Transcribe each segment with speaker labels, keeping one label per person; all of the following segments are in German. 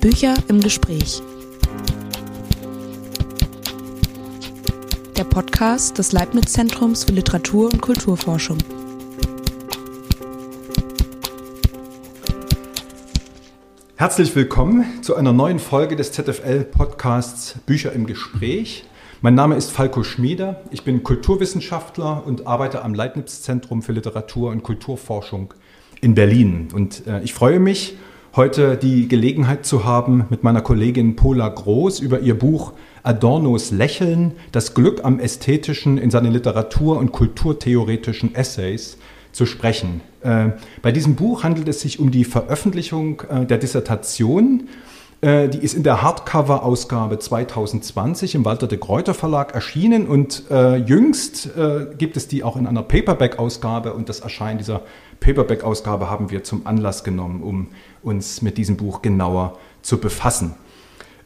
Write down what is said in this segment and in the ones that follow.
Speaker 1: Bücher im Gespräch. Der Podcast des Leibniz-Zentrums für Literatur und Kulturforschung.
Speaker 2: Herzlich willkommen zu einer neuen Folge des ZFL-Podcasts Bücher im Gespräch. Mein Name ist Falco Schmieder. Ich bin Kulturwissenschaftler und arbeite am Leibniz-Zentrum für Literatur und Kulturforschung in Berlin. Und äh, ich freue mich, heute die Gelegenheit zu haben, mit meiner Kollegin Pola Groß über ihr Buch Adornos Lächeln, das Glück am Ästhetischen in seinen Literatur- und kulturtheoretischen Essays zu sprechen. Äh, bei diesem Buch handelt es sich um die Veröffentlichung äh, der Dissertation die ist in der Hardcover-Ausgabe 2020 im Walter de Gruyter Verlag erschienen und äh, jüngst äh, gibt es die auch in einer Paperback-Ausgabe und das Erscheinen dieser Paperback-Ausgabe haben wir zum Anlass genommen, um uns mit diesem Buch genauer zu befassen.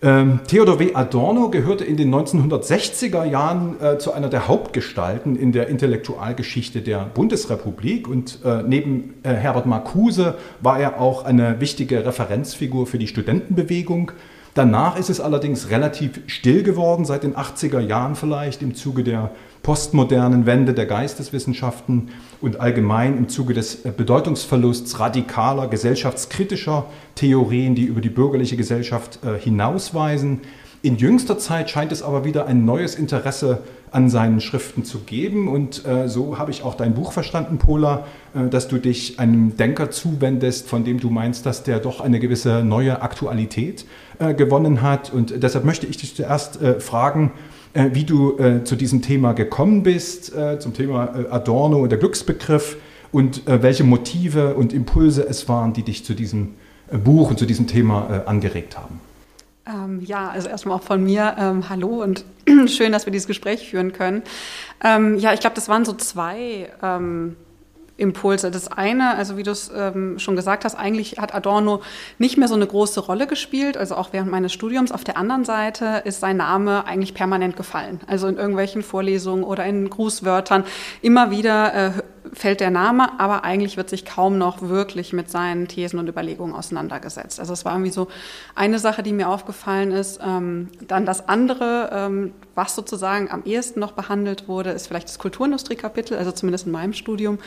Speaker 2: Ähm, Theodor W. Adorno gehörte in den 1960er Jahren äh, zu einer der Hauptgestalten in der Intellektualgeschichte der Bundesrepublik und äh, neben äh, Herbert Marcuse war er auch eine wichtige Referenzfigur für die Studentenbewegung. Danach ist es allerdings relativ still geworden, seit den 80er Jahren vielleicht im Zuge der postmodernen Wende der Geisteswissenschaften und allgemein im Zuge des Bedeutungsverlusts radikaler gesellschaftskritischer Theorien, die über die bürgerliche Gesellschaft äh, hinausweisen. In jüngster Zeit scheint es aber wieder ein neues Interesse an seinen Schriften zu geben. Und äh, so habe ich auch dein Buch verstanden, Pola, äh, dass du dich einem Denker zuwendest, von dem du meinst, dass der doch eine gewisse neue Aktualität äh, gewonnen hat. Und deshalb möchte ich dich zuerst äh, fragen, äh, wie du äh, zu diesem Thema gekommen bist, äh, zum Thema Adorno und der Glücksbegriff und welche Motive und Impulse es waren, die dich zu diesem Buch und zu diesem Thema angeregt haben.
Speaker 3: Ähm, ja, also erstmal auch von mir ähm, Hallo und schön, dass wir dieses Gespräch führen können. Ähm, ja, ich glaube, das waren so zwei ähm, Impulse. Das eine, also wie du es ähm, schon gesagt hast, eigentlich hat Adorno nicht mehr so eine große Rolle gespielt, also auch während meines Studiums. Auf der anderen Seite ist sein Name eigentlich permanent gefallen. Also in irgendwelchen Vorlesungen oder in Grußwörtern immer wieder äh, fällt der Name, aber eigentlich wird sich kaum noch wirklich mit seinen Thesen und Überlegungen auseinandergesetzt. Also es war irgendwie so eine Sache, die mir aufgefallen ist. Ähm, dann das andere, ähm, was sozusagen am ehesten noch behandelt wurde, ist vielleicht das Kulturindustrie-Kapitel, also zumindest in meinem Studium.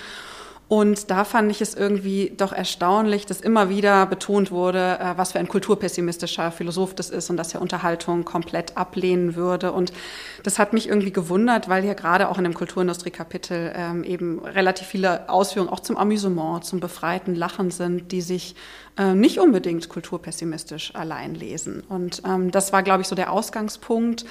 Speaker 3: Und da fand ich es irgendwie doch erstaunlich, dass immer wieder betont wurde, äh, was für ein kulturpessimistischer Philosoph das ist und dass er Unterhaltung komplett ablehnen würde. Und das hat mich irgendwie gewundert, weil ja gerade auch in dem Kulturindustrie-Kapitel ähm, eben relativ viele Ausführungen auch zum Amüsement, zum befreiten Lachen sind, die sich äh, nicht unbedingt kulturpessimistisch allein lesen. Und ähm, das war, glaube ich, so der Ausgangspunkt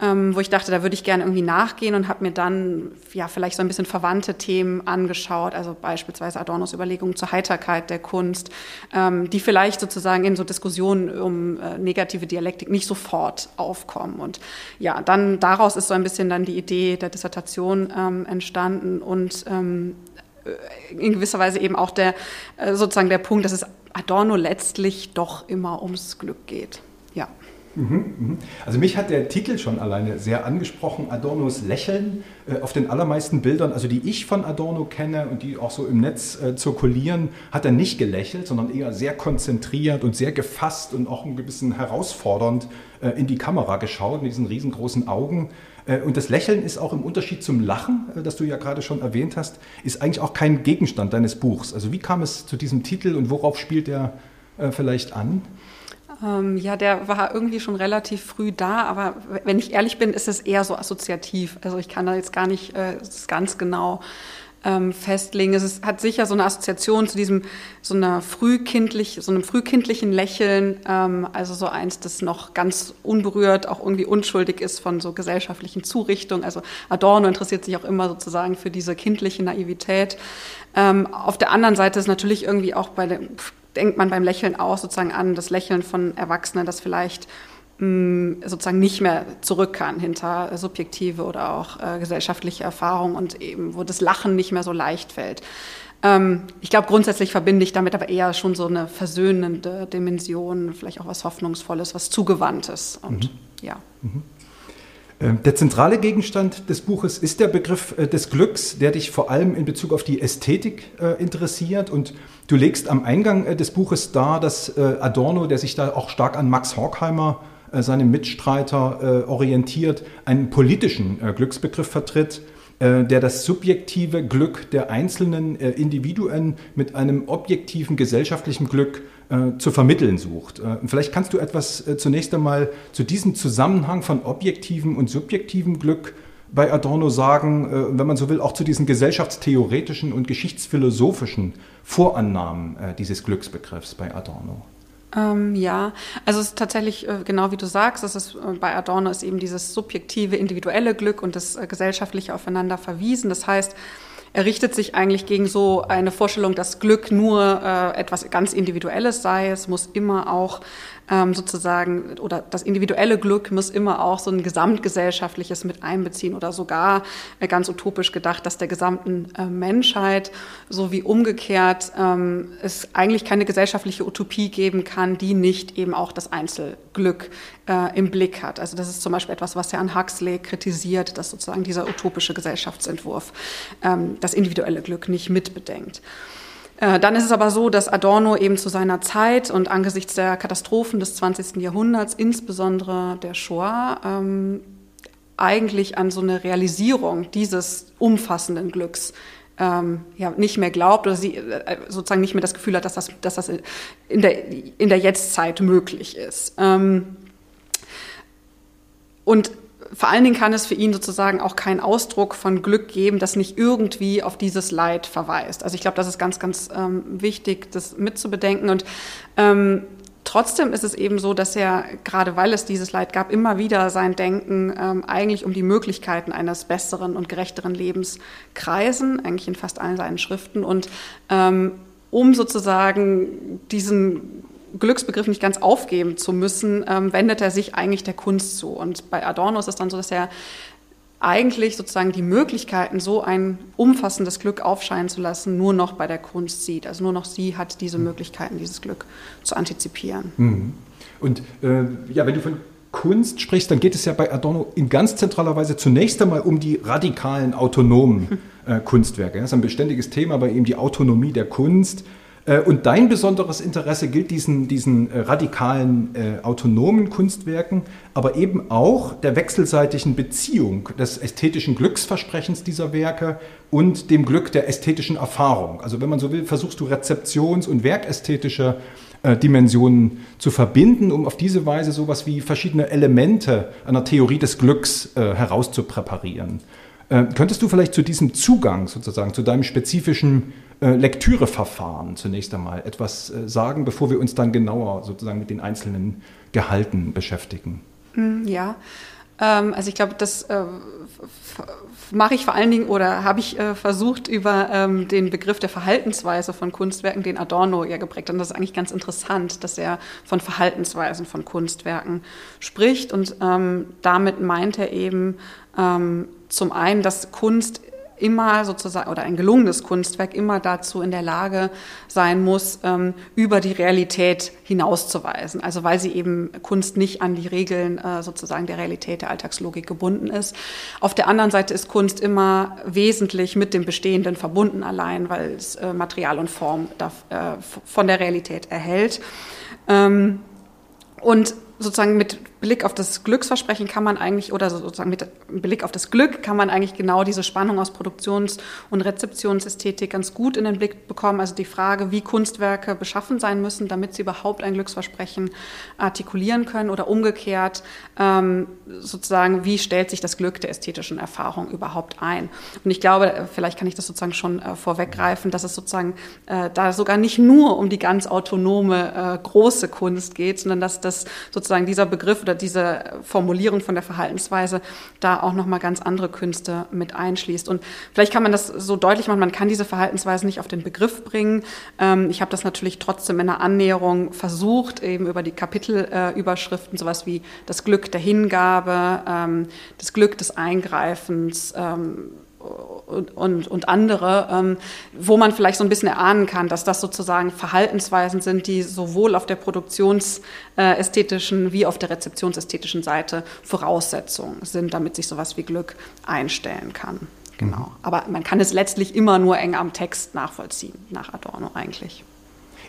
Speaker 3: ähm, wo ich dachte, da würde ich gerne irgendwie nachgehen und habe mir dann ja vielleicht so ein bisschen verwandte Themen angeschaut, also beispielsweise Adornos Überlegungen zur Heiterkeit der Kunst, ähm, die vielleicht sozusagen in so Diskussionen um äh, negative Dialektik nicht sofort aufkommen. Und ja, dann daraus ist so ein bisschen dann die Idee der Dissertation ähm, entstanden und ähm, äh, in gewisser Weise eben auch der äh, sozusagen der Punkt, dass es Adorno letztlich doch immer ums Glück geht. Ja.
Speaker 2: Mhm, mhm. Also mich hat der Titel schon alleine sehr angesprochen, Adornos Lächeln. Äh, auf den allermeisten Bildern, also die ich von Adorno kenne und die auch so im Netz äh, zirkulieren, hat er nicht gelächelt, sondern eher sehr konzentriert und sehr gefasst und auch ein bisschen herausfordernd äh, in die Kamera geschaut mit diesen riesengroßen Augen. Und das Lächeln ist auch im Unterschied zum Lachen, das du ja gerade schon erwähnt hast, ist eigentlich auch kein Gegenstand deines Buchs. Also wie kam es zu diesem Titel und worauf spielt er vielleicht an?
Speaker 3: Ähm, ja, der war irgendwie schon relativ früh da, aber wenn ich ehrlich bin, ist es eher so assoziativ. Also ich kann da jetzt gar nicht äh, ganz genau ähm, festlegen. Es ist, hat sicher so eine Assoziation zu diesem so einer frühkindlich, so einem frühkindlichen Lächeln, ähm, also so eins, das noch ganz unberührt, auch irgendwie unschuldig ist von so gesellschaftlichen Zurichtungen. Also Adorno interessiert sich auch immer sozusagen für diese kindliche Naivität. Ähm, auf der anderen Seite ist natürlich irgendwie auch bei dem denkt man beim Lächeln auch sozusagen an das Lächeln von Erwachsenen, das vielleicht mh, mm, sozusagen nicht mehr zurück kann hinter subjektive oder auch äh, gesellschaftliche Erfahrungen und eben, wo das Lachen nicht mehr so leicht fällt. Ähm, ich glaube, grundsätzlich verbinde ich damit aber eher schon so eine versöhnende Dimension, vielleicht auch was Hoffnungsvolles, was Zugewandtes. Und
Speaker 2: mhm. ja. Mhm. Ähm, der zentrale Gegenstand des Buches ist der Begriff äh, des Glücks, der dich vor allem in Bezug auf die Ästhetik äh, interessiert. Und du legst am Eingang äh, des Buches dar, dass Adorno, der sich da auch stark an Max Horkheimer, seinem Mitstreiter, orientiert, einen politischen Glücksbegriff vertritt, der das subjektive Glück der einzelnen Individuen mit einem objektiven gesellschaftlichen Glück äh, zu vermitteln sucht. Äh, vielleicht kannst du etwas äh, zunächst einmal zu diesem Zusammenhang von objektivem und subjektivem Glück bei Adorno sagen, äh, wenn man so will, auch zu diesen gesellschaftstheoretischen und geschichtsphilosophischen Vorannahmen äh, dieses Glücksbegriffs bei Adorno.
Speaker 3: Ähm, ja, also es ist tatsächlich äh, genau wie du sagst, es ist, bei Adorno ist eben dieses subjektive, individuelle Glück und das gesellschaftliche aufeinander verwiesen. Das heißt, er richtet sich eigentlich gegen so eine Vorstellung, dass Glück nur etwas ganz Individuelles sei. Es muss immer auch ähm, sozusagen, oder das individuelle Glück muss immer auch so ein gesamtgesellschaftliches mit einbeziehen oder sogar äh, ganz utopisch gedacht, dass der gesamten äh, Menschheit sowie umgekehrt ähm, es eigentlich keine gesellschaftliche Utopie geben kann, die nicht eben auch das Einzelglück äh, im Blick hat. Also das ist zum Beispiel etwas, was er an Huxley kritisiert, dass sozusagen dieser utopische Gesellschaftsentwurf ähm, das individuelle Glück nicht mitbedenkt. Äh, dann ist es aber so, dass Adorno eben zu seiner Zeit und angesichts der Katastrophen des 20. Jahrhunderts, insbesondere der Shoah, ähm, eigentlich an so eine Realisierung dieses umfassenden Glücks ähm, ja, nicht mehr glaubt oder sie äh, sozusagen nicht mehr das Gefühl hat, dass das, dass das in, der, in der Jetztzeit möglich ist. Ähm, und vor allen Dingen kann es für ihn sozusagen auch keinen Ausdruck von Glück geben, das nicht irgendwie auf dieses Leid verweist. Also ich glaube, das ist ganz, ganz ähm, wichtig, das mitzubedenken. Und ähm, trotzdem ist es eben so, dass er, gerade weil es dieses Leid gab, immer wieder sein Denken ähm, eigentlich um die Möglichkeiten eines besseren und gerechteren Lebens kreisen, eigentlich in fast allen seinen Schriften. Und ähm, um sozusagen diesen Glücksbegriff nicht ganz aufgeben zu müssen, ähm, wendet er sich eigentlich der Kunst zu. Und bei Adorno ist es dann so, dass er eigentlich sozusagen die Möglichkeiten, so ein umfassendes Glück aufscheinen zu lassen, nur noch bei der Kunst sieht. Also nur noch sie hat diese Möglichkeiten, dieses Glück zu antizipieren.
Speaker 2: Mhm. Und äh, ja, wenn du von Kunst sprichst, dann geht es ja bei Adorno in ganz zentraler Weise zunächst einmal um die radikalen, autonomen äh, Kunstwerke. Das ist ein beständiges Thema bei ihm, die Autonomie der Kunst. Äh, und dein besonderes Interesse gilt diesen, diesen äh, radikalen, äh, autonomen Kunstwerken, aber eben auch der wechselseitigen Beziehung des ästhetischen Glücksversprechens dieser Werke und dem Glück der ästhetischen Erfahrung. Also wenn man so will, versuchst du rezeptions- und werkästhetische äh, Dimensionen zu verbinden, um auf diese Weise sowas wie verschiedene Elemente einer Theorie des Glücks äh, herauszupräparieren. Äh, könntest du vielleicht zu diesem Zugang sozusagen, zu deinem spezifischen äh, Lektüreverfahren zunächst einmal etwas äh, sagen, bevor wir uns dann genauer sozusagen mit den einzelnen Gehalten beschäftigen?
Speaker 3: Hm, ja, ähm, also ich glaube, das äh, mache ich vor allen Dingen oder habe ich äh, versucht über ähm, den Begriff der Verhaltensweise von Kunstwerken, den Adorno ja geprägt hat. Und das ist eigentlich ganz interessant, dass er von Verhaltensweisen von Kunstwerken spricht. Und ähm, damit meint er eben ähm, zum einen, dass Kunst immer sozusagen oder ein gelungenes Kunstwerk immer dazu in der Lage sein muss, ähm, über die Realität hinauszuweisen. Also weil sie eben Kunst nicht an die Regeln äh, sozusagen der Realität der Alltagslogik gebunden ist. Auf der anderen Seite ist Kunst immer wesentlich mit dem Bestehenden verbunden allein, weil es äh, Material und Form da, äh, von der Realität erhält. Ähm, und sozusagen mit Blick auf das Glücksversprechen kann man eigentlich, oder sozusagen mit Blick auf das Glück kann man eigentlich genau diese Spannung aus Produktions- und Rezeptionsästhetik ganz gut in den Blick bekommen. Also die Frage, wie Kunstwerke beschaffen sein müssen, damit sie überhaupt ein Glücksversprechen artikulieren können oder umgekehrt ähm, sozusagen, wie stellt sich das Glück der ästhetischen Erfahrung überhaupt ein. Und ich glaube, vielleicht kann ich das sozusagen schon äh, vorweggreifen, dass es sozusagen äh, da sogar nicht nur um die ganz autonome äh, große Kunst geht, sondern dass das sozusagen dieser Begriff oder diese Formulierung von der Verhaltensweise da auch nochmal ganz andere Künste mit einschließt. Und vielleicht kann man das so deutlich machen, man kann diese Verhaltensweise nicht auf den Begriff bringen. Ähm, ich habe das natürlich trotzdem in einer Annäherung versucht, eben über die Kapitelüberschriften, sowas wie das Glück der Hingabe, ähm, das Glück des Eingreifens, ähm, und, und, und andere, ähm, wo man vielleicht so ein bisschen erahnen kann, dass das sozusagen Verhaltensweisen sind, die sowohl auf der produktionsästhetischen wie auf der rezeptionsästhetischen Seite Voraussetzungen sind, damit sich sowas wie Glück einstellen kann. Genau. Mhm. Aber man kann es letztlich immer nur eng am Text nachvollziehen, nach Adorno eigentlich.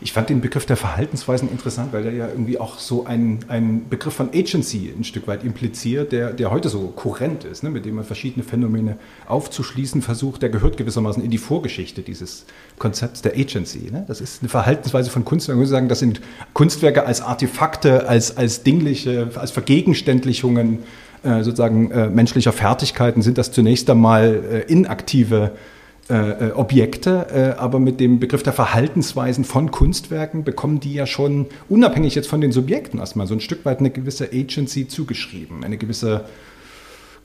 Speaker 2: Ich fand den Begriff der Verhaltensweisen interessant, weil er ja irgendwie auch so ein, ein Begriff von Agency ein Stück weit impliziert, der, der heute so kurrent ist, ne, mit dem man verschiedene Phänomene aufzuschließen versucht. Der gehört gewissermaßen in die Vorgeschichte dieses Konzepts der Agency. Ne? Das ist eine Verhaltensweise von Kunstwerken. Ich würde sagen, das sind Kunstwerke als Artefakte, als, als dingliche, als Vergegenständlichungen äh, sozusagen äh, menschlicher Fertigkeiten, sind das zunächst einmal äh, inaktive äh, äh, Objekte, äh, aber mit dem Begriff der Verhaltensweisen von Kunstwerken bekommen die ja schon, unabhängig jetzt von den Subjekten erstmal, so ein Stück weit eine gewisse Agency zugeschrieben, eine gewisse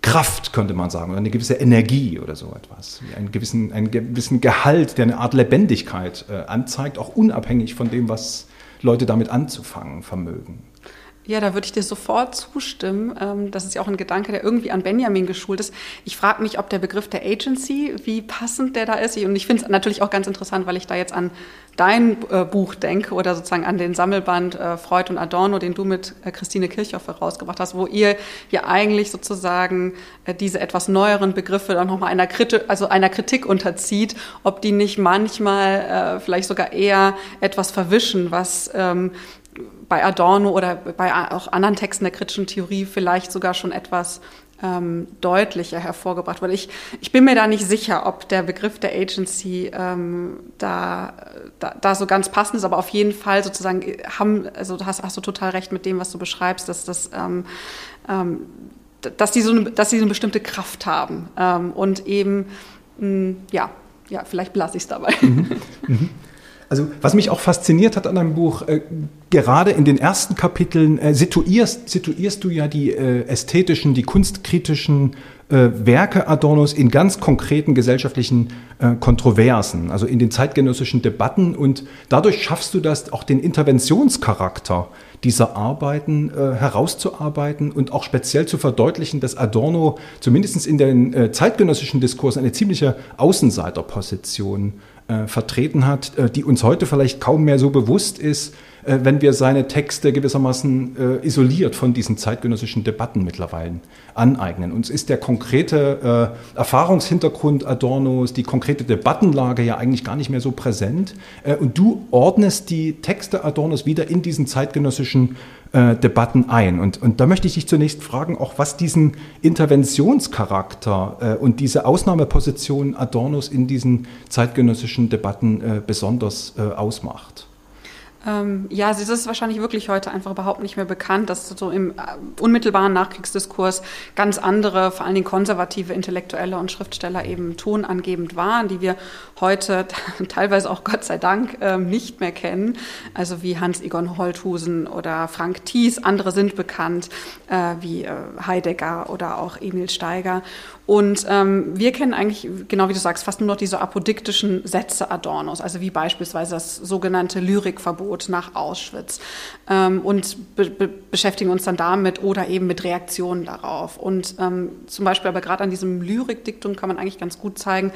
Speaker 2: Kraft, könnte man sagen, oder eine gewisse Energie oder so etwas. Einen gewissen, einen gewissen Gehalt, der eine Art Lebendigkeit äh, anzeigt, auch unabhängig von dem, was Leute damit anzufangen vermögen.
Speaker 3: Ja, da würde ich dir sofort zustimmen. Ähm, das ist ja auch ein Gedanke, der irgendwie an Benjamin geschult ist. Ich frage mich, ob der Begriff der Agency, wie passend der da ist. Und ich finde es natürlich auch ganz interessant, weil ich da jetzt an dein äh, Buch denke oder sozusagen an den Sammelband äh, Freud und Adorno, den du mit äh, Christine Kirchhoff herausgebracht hast, wo ihr ja eigentlich sozusagen diese etwas neueren Begriffe dann nochmal einer, Kriti also einer Kritik unterzieht, ob die nicht manchmal vielleicht sogar eher etwas verwischen, was ähm, bei Adorno oder bei auch anderen Texten der kritischen Theorie vielleicht sogar schon etwas ähm, deutlicher hervorgebracht wurde. Ich, ich bin mir da nicht sicher, ob der Begriff der Agency ähm, da, da, da, so ganz passend ist, aber auf jeden Fall sozusagen haben, also hast, hast du total recht mit dem, was du beschreibst, dass das ähm, ähm dass die so eine, dass die eine bestimmte Kraft haben ähm, und eben mh, ja ja vielleicht belasse ich es dabei. Mhm. Mhm.
Speaker 2: Also was mich auch fasziniert hat an deinem Buch, äh, gerade in den ersten Kapiteln äh, situierst, situierst du ja die äh, ästhetischen, die kunstkritischen äh, Werke Adornos in ganz konkreten gesellschaftlichen äh, Kontroversen, also in den zeitgenössischen Debatten. Und dadurch schaffst du das, auch den Interventionscharakter dieser Arbeiten äh, herauszuarbeiten und auch speziell zu verdeutlichen, dass Adorno zumindest in den zeitgenössischen Diskursen eine ziemliche Außenseiterposition äh, vertreten hat, äh, die uns heute vielleicht kaum mehr so bewusst ist, äh, wenn wir seine Texte gewissermaßen äh, isoliert von diesen zeitgenössischen Debatten mittlerweile aneignen. Uns ist der konkrete äh, Erfahrungshintergrund Adornos, die konkrete Debattenlage ja eigentlich gar nicht mehr so präsent. Äh, und du ordnest die Texte Adornos wieder in diesen zeitgenössischen äh, Debatten ein. Und, und da möchte ich dich zunächst fragen, auch was diesen Interventionscharakter äh, und diese Ausnahmeposition Adornos in diesen zeitgenössischen Debatten äh, besonders äh, ausmacht.
Speaker 3: Ähm, ja, es ist wahrscheinlich wirklich heute einfach überhaupt nicht mehr bekannt, dass so im äh, unmittelbaren Nachkriegsdiskurs ganz andere, vor allen Dingen konservative Intellektuelle und Schriftsteller eben tonangebend waren, die wir heute teilweise auch Gott sei Dank äh, nicht mehr kennen. Also wie Hans-Egon Holthusen oder Frank Thies. Andere sind bekannt, äh, wie äh, Heidegger oder auch Emil Steiger. Und ähm, wir kennen eigentlich, genau wie du sagst, fast nur noch diese apodiktischen Sätze Adornos, also wie beispielsweise das sogenannte Lyrikverbot nach Auschwitz ähm, und be be beschäftigen uns dann damit oder eben mit Reaktionen darauf. Und ähm, zum Beispiel aber gerade an diesem Lyrikdiktum kann man eigentlich ganz gut zeigen,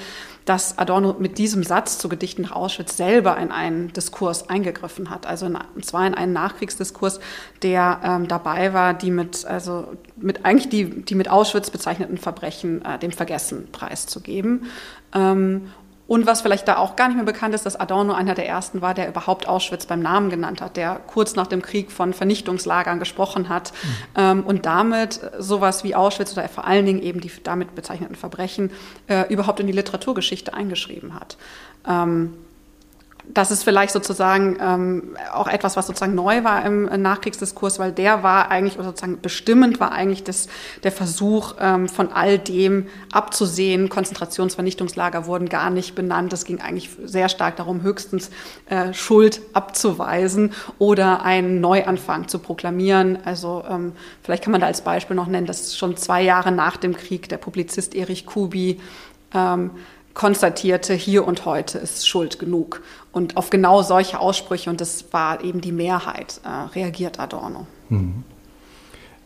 Speaker 3: dass Adorno mit diesem Satz zu Gedichten nach Auschwitz selber in einen Diskurs eingegriffen hat. Also in, und zwar in einen Nachkriegsdiskurs, der ähm, dabei war, die mit, also mit eigentlich die, die mit Auschwitz bezeichneten Verbrechen äh, dem Vergessen preiszugeben. Ähm, und was vielleicht da auch gar nicht mehr bekannt ist, dass Adorno einer der ersten war, der überhaupt Auschwitz beim Namen genannt hat, der kurz nach dem Krieg von Vernichtungslagern gesprochen hat mhm. ähm, und damit sowas wie Auschwitz oder vor allen Dingen eben die damit bezeichneten Verbrechen äh, überhaupt in die Literaturgeschichte eingeschrieben hat. Das ist vielleicht sozusagen ähm, auch etwas, was sozusagen neu war im Nachkriegsdiskurs, weil der war eigentlich sozusagen bestimmend war eigentlich das, der Versuch ähm, von all dem abzusehen. Konzentrationsvernichtungslager wurden gar nicht benannt. Es ging eigentlich sehr stark darum, höchstens äh, Schuld abzuweisen oder einen Neuanfang zu proklamieren. Also ähm, vielleicht kann man da als Beispiel noch nennen, dass schon zwei Jahre nach dem Krieg der Publizist Erich Kubi ähm, konstatierte, hier und heute ist Schuld genug. Und auf genau solche Aussprüche, und das war eben die Mehrheit, äh, reagiert Adorno. Mhm.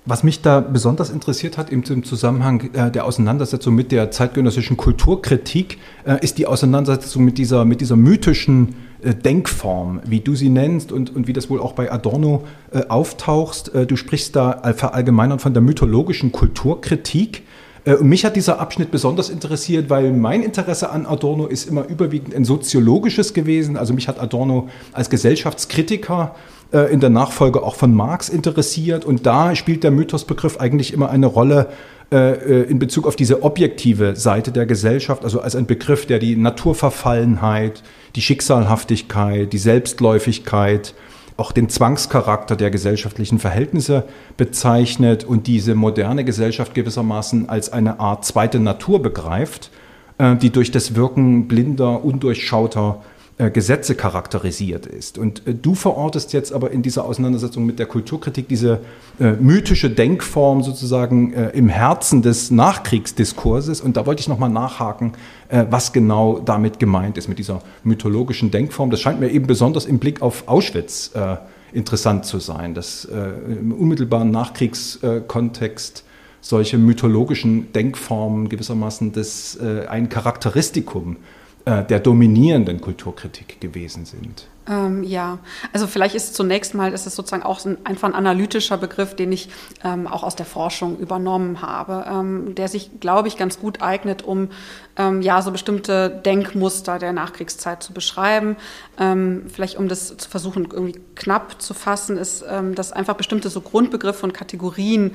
Speaker 2: Was mich da besonders interessiert hat im, Zusammenhang äh, der Auseinandersetzung mit der zeitgenössischen Kulturkritik, äh, ist die Auseinandersetzung mit dieser, mit dieser mythischen äh, Denkform, wie du sie nennst und, und wie das wohl auch bei Adorno äh, auftauchst. Äh, du sprichst da verallgemeinert von der mythologischen Kulturkritik. Äh, und mich hat dieser Abschnitt besonders interessiert, weil mein Interesse an Adorno ist immer überwiegend ein soziologisches gewesen. Also mich hat Adorno als Gesellschaftskritiker äh, in der Nachfolge auch von Marx interessiert. Und da spielt der Mythosbegriff eigentlich immer eine Rolle äh, in Bezug auf diese objektive Seite der Gesellschaft, also als ein Begriff, der die Naturverfallenheit, die Schicksalhaftigkeit, die Selbstläufigkeit, auch den Zwangscharakter der gesellschaftlichen Verhältnisse bezeichnet und diese moderne Gesellschaft gewissermaßen als eine Art zweite Natur begreift, äh, die durch das Wirken blinder, undurchschauter Gesetze charakterisiert ist. Und äh, du verortest jetzt aber in dieser Auseinandersetzung mit der Kulturkritik diese äh, mythische Denkform sozusagen äh, im Herzen des Nachkriegsdiskurses. Und da wollte ich nochmal nachhaken, äh, was genau damit gemeint ist, mit dieser mythologischen Denkform. Das scheint mir eben besonders im Blick auf Auschwitz äh, interessant zu sein, dass im unmittelbaren Nachkriegskontext solche mythologischen Denkformen gewissermaßen das, ein Charakteristikum äh, der dominierenden Kulturkritik gewesen sind.
Speaker 3: Ähm, ja, also vielleicht ist zunächst mal, ist es sozusagen auch ein, einfach ein analytischer Begriff, den ich ähm, auch aus der Forschung übernommen habe, ähm, der sich, glaube ich, ganz gut eignet, um ähm, ja so bestimmte Denkmuster der Nachkriegszeit zu beschreiben. Ähm, vielleicht um das zu versuchen, irgendwie knapp zu fassen, ist, ähm, dass einfach bestimmte so Grundbegriffe und Kategorien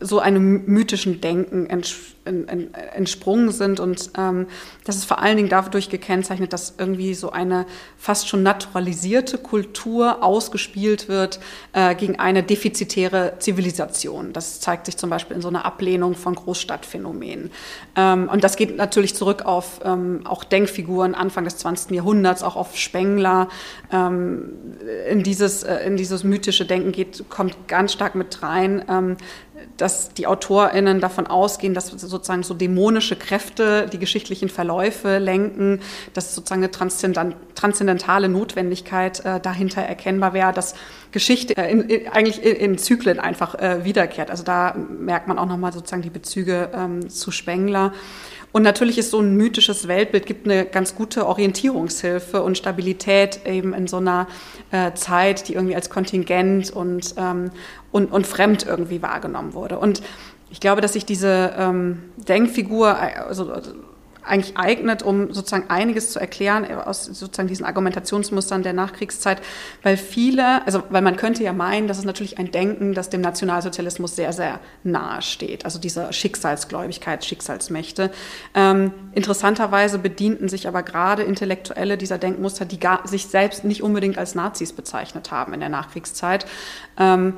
Speaker 3: so einem mythischen Denken entsprungen sind und ähm, das ist vor allen Dingen dadurch gekennzeichnet, dass irgendwie so eine fast schon naturalisierte Kultur ausgespielt wird äh, gegen eine defizitäre Zivilisation. Das zeigt sich zum Beispiel in so einer Ablehnung von Großstadtphänomenen. Ähm, und das geht natürlich zurück auf ähm, auch Denkfiguren Anfang des 20. Jahrhunderts, auch auf Spengler. Ähm, in, dieses, äh, in dieses mythische Denken geht, kommt ganz stark mit rein ähm, dass die AutorInnen davon ausgehen, dass sozusagen so dämonische Kräfte die geschichtlichen Verläufe lenken, dass sozusagen eine transzendentale Notwendigkeit äh, dahinter erkennbar wäre, dass Geschichte äh, in, in, eigentlich in, in, Zyklen einfach äh, wiederkehrt. Also da merkt man auch nochmal sozusagen die Bezüge ähm, zu Spengler. Und natürlich ist so ein mythisches Weltbild gibt eine ganz gute Orientierungshilfe und Stabilität eben in so einer äh, Zeit, die irgendwie als Kontingent und, ähm, und, und fremd irgendwie wahrgenommen wurde. Und ich glaube, dass sich diese ähm, Denkfigur, also, also eigentlich eignet, um sozusagen einiges zu erklären äh, aus sozusagen diesen Argumentationsmustern der Nachkriegszeit, weil viele, also weil man könnte ja meinen, das ist natürlich ein Denken, das dem Nationalsozialismus sehr, sehr nahe steht, also diese Schicksalsgläubigkeit, Schicksalsmächte. Ähm, interessanterweise bedienten sich aber gerade Intellektuelle dieser Denkmuster, die gar, sich selbst nicht unbedingt als Nazis bezeichnet haben in der Nachkriegszeit. Ähm,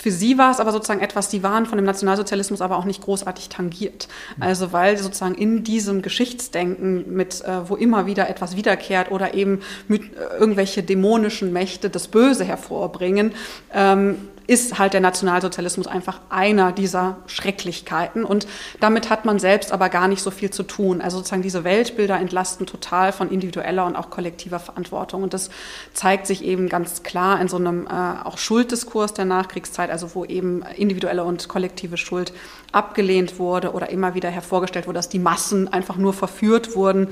Speaker 3: für sie war es aber sozusagen etwas, die waren von dem Nationalsozialismus aber auch nicht großartig tangiert. Also weil sozusagen in diesem Geschichtsdenken mit, äh, wo immer wieder etwas wiederkehrt oder eben mit äh, irgendwelche dämonischen Mächte das Böse hervorbringen, ähm, ist halt der Nationalsozialismus einfach einer dieser Schrecklichkeiten. Und damit hat man selbst aber gar nicht so viel zu tun. Also sozusagen diese Weltbilder entlasten total von individueller und auch kollektiver Verantwortung. Und das zeigt sich eben ganz klar in so einem äh, auch Schulddiskurs der Nachkriegszeit, also wo eben individuelle und kollektive Schuld abgelehnt wurde oder immer wieder hervorgestellt wurde, dass die Massen einfach nur verführt wurden.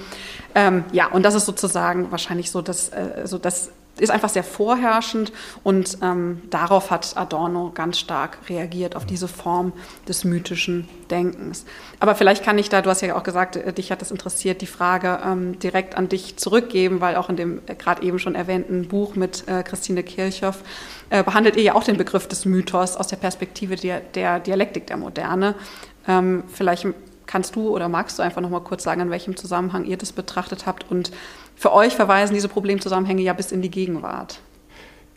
Speaker 3: Ähm, ja, und das ist sozusagen wahrscheinlich so das, äh, so das ist einfach sehr vorherrschend und ähm, darauf hat Adorno ganz stark reagiert, auf diese Form des mythischen Denkens. Aber vielleicht kann ich da, du hast ja auch gesagt, äh, dich hat das interessiert, die Frage ähm, direkt an dich zurückgeben, weil auch in dem äh, gerade eben schon erwähnten Buch mit äh, Christine Kirchhoff äh, behandelt ihr ja auch den Begriff des Mythos aus der Perspektive der, der Dialektik der Moderne. Ähm, vielleicht kannst du oder magst du einfach noch mal kurz sagen, in welchem Zusammenhang ihr das betrachtet habt und für euch verweisen diese Problemzusammenhänge ja bis in die Gegenwart.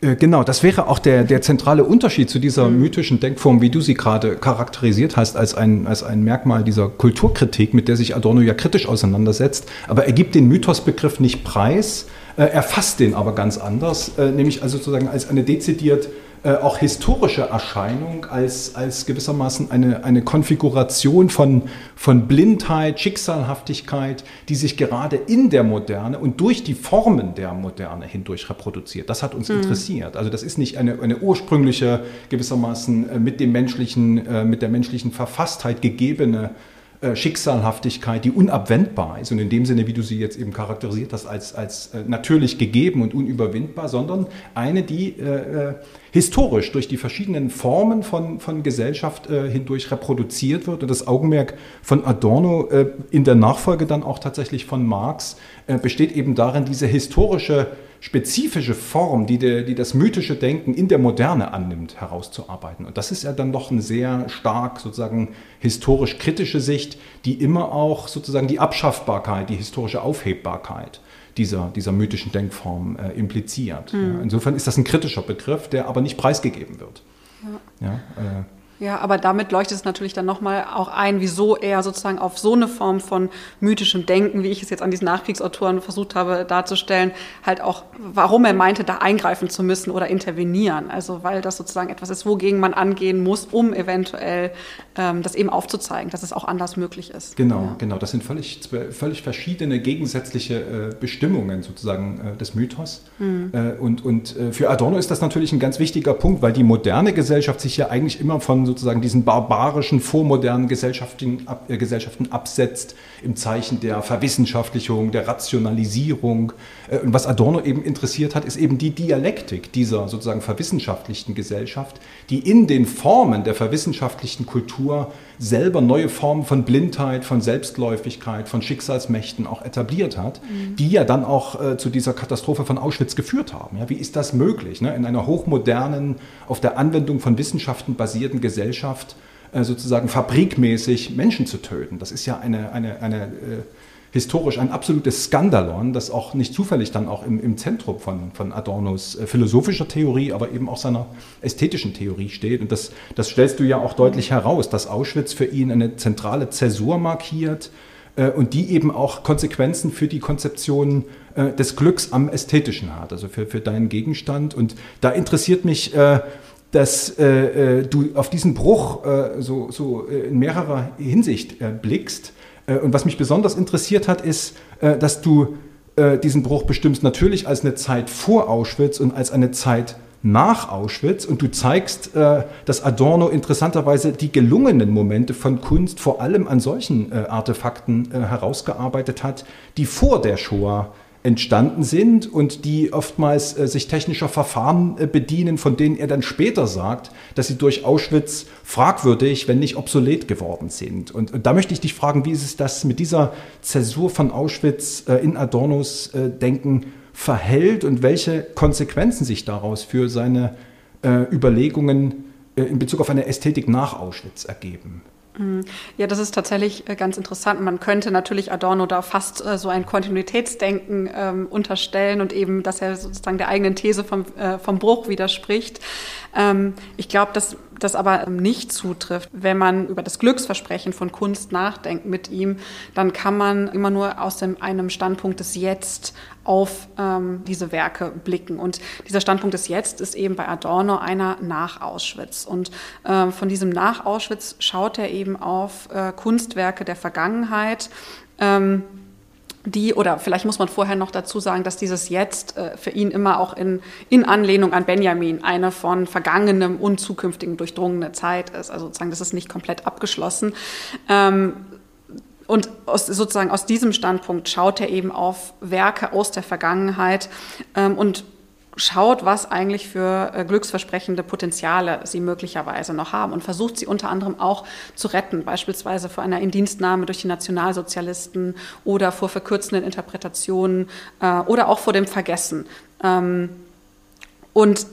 Speaker 2: Äh, genau, das wäre auch der, der zentrale Unterschied zu dieser mhm. mythischen Denkform, wie du sie gerade charakterisiert hast, als ein, als ein Merkmal dieser Kulturkritik, mit der sich Adorno ja kritisch auseinandersetzt. Aber er gibt den Mythosbegriff nicht preis, äh, er fasst den aber ganz anders, äh, nämlich also sozusagen als eine dezidiert äh, auch historische Erscheinung als, als gewissermaßen eine, eine Konfiguration von, von Blindheit, Schicksalhaftigkeit, die sich gerade in der Moderne und durch die Formen der Moderne hindurch reproduziert. Das hat uns mhm. interessiert. Also das ist nicht eine, eine ursprüngliche, gewissermaßen äh, mit dem menschlichen, äh, mit der menschlichen Verfasstheit gegebene Schicksalhaftigkeit, die unabwendbar ist und in dem Sinne, wie du sie jetzt eben charakterisiert hast, als, als natürlich gegeben und unüberwindbar, sondern eine, die äh, historisch durch die verschiedenen Formen von, von Gesellschaft äh, hindurch reproduziert wird und das Augenmerk von Adorno äh, in der Nachfolge dann auch tatsächlich von Marx besteht eben darin, diese historische spezifische Form, die, der, die das mythische Denken in der Moderne annimmt, herauszuarbeiten. Und das ist ja dann doch eine sehr stark sozusagen historisch kritische Sicht, die immer auch sozusagen die Abschaffbarkeit, die historische Aufhebbarkeit dieser, dieser mythischen Denkform äh, impliziert. Mhm. Ja, insofern ist das ein kritischer Begriff, der aber nicht preisgegeben wird. Ja. Ja,
Speaker 3: äh, ja, aber damit leuchtet es natürlich dann nochmal auch ein, wieso er sozusagen auf so eine Form von mythischem Denken, wie ich es jetzt an diesen Nachkriegsautoren versucht habe darzustellen, halt auch, warum er meinte, da eingreifen zu müssen oder intervenieren. Also weil das sozusagen etwas ist, wogegen man angehen muss, um eventuell ähm, das eben aufzuzeigen, dass es auch anders möglich ist.
Speaker 2: Genau, ja. genau. Das sind völlig, völlig verschiedene gegensätzliche äh, Bestimmungen sozusagen äh, des Mythos. Mhm. Äh, und und äh, für Adorno ist das natürlich ein ganz wichtiger Punkt, weil die moderne Gesellschaft sich ja eigentlich immer von sozusagen diesen barbarischen, vormodernen Gesellschaften, ab, äh, Gesellschaften absetzt im Zeichen der Verwissenschaftlichung, der Rationalisierung. Äh, und was Adorno eben interessiert hat, ist eben die Dialektik dieser sozusagen verwissenschaftlichten Gesellschaft, die in den Formen der verwissenschaftlichten Kultur selber neue Formen von Blindheit, von Selbstläufigkeit, von Schicksalsmächten auch etabliert hat, mhm. die ja dann auch äh, zu dieser Katastrophe von Auschwitz geführt haben. Ja, wie ist das möglich, ne? in einer hochmodernen, auf der Anwendung von Wissenschaften basierten Gesellschaft äh, sozusagen fabrikmäßig Menschen zu töten? Das ist ja eine, eine, eine äh, historisch ein absolutes Skandalon, das auch nicht zufällig dann auch im, im Zentrum von, von Adornos äh, philosophischer Theorie, aber eben auch seiner ästhetischen Theorie steht. Und das, das stellst du ja auch deutlich heraus, dass Auschwitz für ihn eine zentrale Zäsur markiert äh, und die eben auch Konsequenzen für die Konzeption äh, des Glücks am Ästhetischen hat, also für, für deinen Gegenstand. Und da interessiert mich, äh, dass äh, äh, du auf diesen Bruch so, so in mehrerer Hinsicht blickst. Äh, und was mich besonders interessiert hat, ist, äh, dass du äh, diesen Bruch bestimmst natürlich als eine Zeit vor Auschwitz und als eine Zeit nach Auschwitz. Und du zeigst, dass Adorno interessanterweise die gelungenen Momente von Kunst vor allem an solchen Artefakten herausgearbeitet hat, die vor der Shoah entstanden sind und die oftmals äh, sich technischer Verfahren äh, bedienen, von denen er dann später sagt, dass sie durch Auschwitz fragwürdig, wenn nicht obsolet geworden sind. Und, und da möchte ich dich fragen, wie ist es das mit dieser Zäsur von Auschwitz äh, in Adornos äh, Denken verhält und welche Konsequenzen sich daraus für seine äh, Überlegungen äh, in Bezug auf eine Ästhetik nach Auschwitz ergeben?
Speaker 3: Mhm. Ja, das ist tatsächlich äh, ganz interessant. Man könnte natürlich Adorno da fast äh, so ein Kontinuitätsdenken ähm, unterstellen und eben, dass er sozusagen der eigenen These vom, äh, vom Bruch widerspricht. Ähm, ich glaube, dass das aber nicht zutrifft. Wenn man über das Glücksversprechen von Kunst nachdenkt mit ihm, dann kann man immer nur aus dem, einem Standpunkt des Jetzt auf ähm, diese Werke blicken. Und dieser Standpunkt des Jetzt ist eben bei Adorno einer nach Auschwitz. Und äh, von diesem nach Auschwitz schaut er eben auf äh, Kunstwerke der Vergangenheit. Ähm, die, oder vielleicht muss man vorher noch dazu sagen, dass dieses Jetzt äh, für ihn immer auch in, in Anlehnung an Benjamin eine von vergangenem und zukünftigem durchdrungene Zeit ist. Also sozusagen, das ist nicht komplett abgeschlossen. Ähm, und aus, sozusagen aus diesem Standpunkt schaut er eben auf Werke aus der Vergangenheit ähm, und schaut, was eigentlich für äh, glücksversprechende Potenziale sie möglicherweise noch haben und versucht sie unter anderem auch zu retten, beispielsweise vor einer Indienstnahme durch die Nationalsozialisten oder vor verkürzenden Interpretationen äh, oder auch vor dem Vergessen. Ähm, und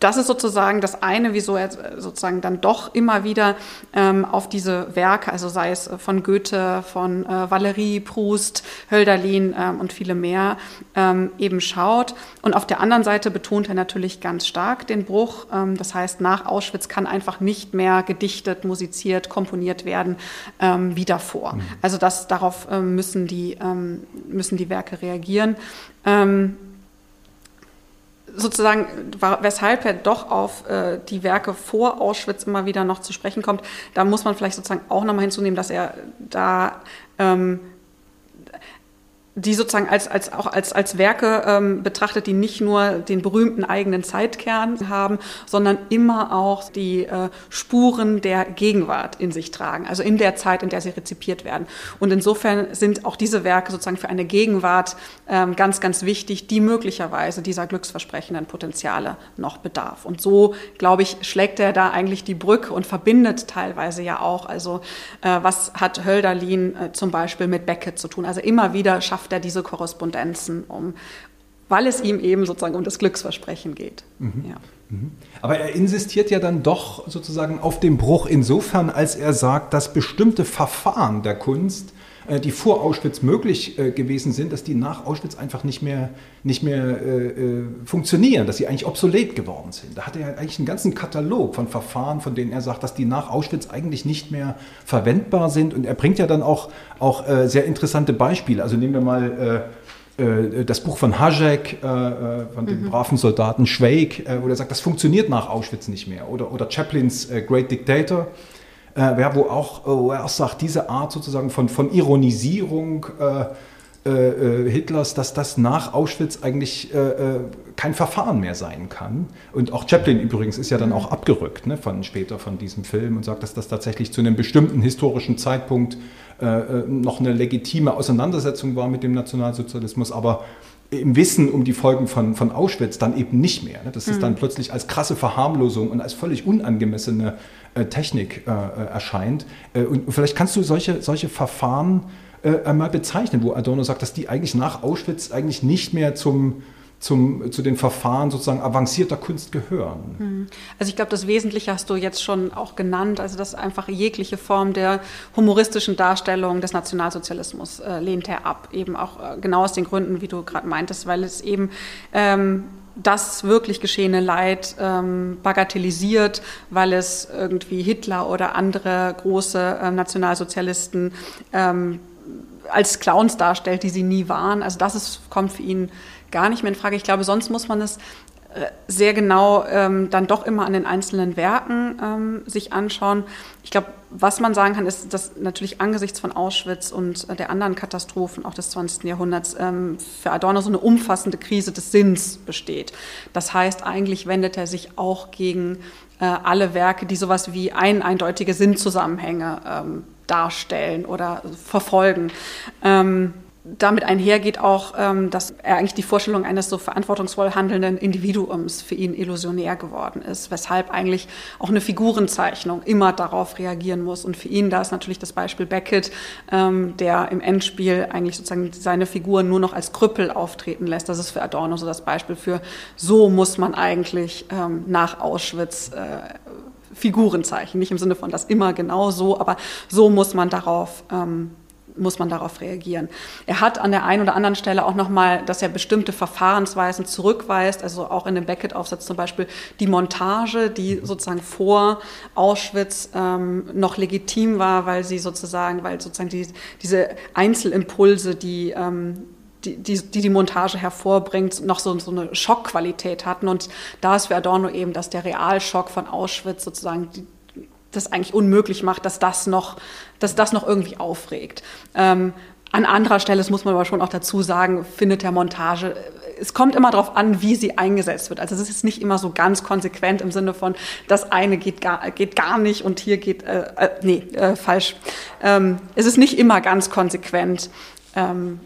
Speaker 3: das ist sozusagen das eine, wieso er sozusagen dann doch immer wieder ähm, auf diese Werke, also sei es von Goethe, von äh, Valerie, Proust, Hölderlin ähm, und viele mehr, ähm, eben schaut. Und auf der anderen Seite betont er natürlich ganz stark den Bruch. Ähm, das heißt, nach Auschwitz kann einfach nicht mehr gedichtet, musiziert, komponiert werden ähm, wie davor. Mhm. Also das, darauf ähm, müssen, die, müssen die Werke reagieren sozusagen, weshalb er doch auf äh, die Werke vor Auschwitz immer wieder noch zu sprechen kommt, da muss man vielleicht sozusagen auch nochmal hinzunehmen, dass er da ähm, die sozusagen als, als, auch als, als Werke ähm, betrachtet, die nicht nur den berühmten eigenen Zeitkern haben, sondern immer auch die äh, Spuren der Gegenwart in sich tragen, also in der Zeit, in der sie rezipiert werden. Und insofern sind auch diese Werke sozusagen für eine Gegenwart ähm, ganz, ganz wichtig, die möglicherweise dieser glücksversprechenden Potenziale noch bedarf. Und so, glaube ich, schlägt er da eigentlich die Brücke und verbindet teilweise ja auch, also äh, was hat Hölderlin äh, zum Beispiel mit Beckett zu tun. Also immer wieder schafft schafft er diese Korrespondenzen, um, weil es ihm eben sozusagen um das Glücksversprechen geht.
Speaker 2: Mhm. Ja. Mhm. Aber er insistiert ja dann doch sozusagen auf dem Bruch insofern, als er sagt, dass bestimmte Verfahren der Kunst die vor Auschwitz möglich äh, gewesen sind, dass die nach Auschwitz einfach nicht mehr, nicht mehr äh, äh, funktionieren, dass sie eigentlich obsolet geworden sind. Da hat er eigentlich einen ganzen Katalog von Verfahren, von denen er sagt, dass die nach Auschwitz eigentlich nicht mehr verwendbar sind. Und er bringt ja dann auch, auch äh, sehr interessante Beispiele. Also nehmen wir mal äh, das Buch von Hajek, von dem mhm. braven Soldaten Schweig, wo er sagt, das funktioniert nach Auschwitz nicht mehr. Oder, oder Chaplins Great Dictator, äh, wo auch, er auch sagt, diese Art sozusagen von, von Ironisierung äh, äh, Hitlers, dass das nach Auschwitz eigentlich äh, äh, kein Verfahren mehr sein kann. Und auch Chaplin übrigens ist ja dann mhm. auch abgerückt ne, von später von diesem Film und sagt, dass das tatsächlich zu einem bestimmten historischen Zeitpunkt äh, noch eine legitime Auseinandersetzung war mit dem Nationalsozialismus, aber im Wissen um die Folgen von, von Auschwitz dann eben nicht mehr. Ne? Das ist dann mhm. plötzlich als krasse Verharmlosung und als völlig unangemessene äh, Technik äh, äh, erscheint. Äh, und vielleicht kannst du solche, solche Verfahren äh, einmal bezeichnen, wo Adorno sagt, dass die eigentlich nach Auschwitz eigentlich nicht mehr zum, zum, zu den Verfahren sozusagen avancierter Kunst gehören.
Speaker 3: Mhm. Also ich glaube, das Wesentliche hast du jetzt schon auch genannt, also dass einfach jegliche Form der humoristischen Darstellung des Nationalsozialismus äh, lehnt er ab, eben auch äh, genau aus den Gründen, wie du gerade meintest, weil es eben ähm, das wirklich geschehene Leid ähm, bagatellisiert, weil es irgendwie Hitler oder andere große äh, Nationalsozialisten ähm, als Clowns darstellt, die sie nie waren. Also das ist, kommt für ihn gar nicht mehr in Frage. Ich glaube, sonst muss man es sehr genau ähm, dann doch immer an den einzelnen Werken ähm, sich anschauen. Ich glaube, was man sagen kann, ist, dass natürlich angesichts von Auschwitz und äh, der anderen Katastrophen auch des 20. Jahrhunderts ähm, für Adorno so eine umfassende Krise des Sinns besteht. Das heißt, eigentlich wendet er sich auch gegen äh, alle Werke, die sowas wie ein eindeutige Sinnzusammenhänge ähm, darstellen oder verfolgen. Damit einhergeht auch, ähm, dass er eigentlich die Vorstellung eines so verantwortungsvoll handelnden Individuums für ihn illusionär geworden ist, weshalb eigentlich auch eine Figurenzeichnung immer darauf reagieren muss. Und für ihn da ist natürlich das Beispiel Beckett, ähm, der im Endspiel eigentlich sozusagen seine Figuren nur noch als Krüppel auftreten lässt. Das ist für Adorno so das Beispiel für, so muss man eigentlich ähm, nach Auschwitz äh, Figuren zeichnen. Nicht im Sinne von das immer genau so, aber so muss man darauf ähm, muss man darauf reagieren. Er hat an der einen oder anderen Stelle auch nochmal, dass er bestimmte Verfahrensweisen zurückweist, also auch in dem Beckett-Aufsatz zum Beispiel die Montage, die sozusagen vor Auschwitz ähm, noch legitim war, weil sie sozusagen, weil sozusagen die, diese Einzelimpulse, die ähm, die, die, die, die Montage hervorbringt, noch so, so eine Schockqualität hatten. Und da ist für Adorno eben, dass der Realschock von Auschwitz sozusagen die, das eigentlich unmöglich macht, dass das noch, dass das noch irgendwie aufregt. Ähm, an anderer Stelle, das muss man aber schon auch dazu sagen, findet der Montage, es kommt immer darauf an, wie sie eingesetzt wird. Also es ist nicht immer so ganz konsequent im Sinne von, das eine geht gar, geht gar nicht und hier geht, äh, äh, nee, äh, falsch. Ähm, es ist nicht immer ganz konsequent. Ähm,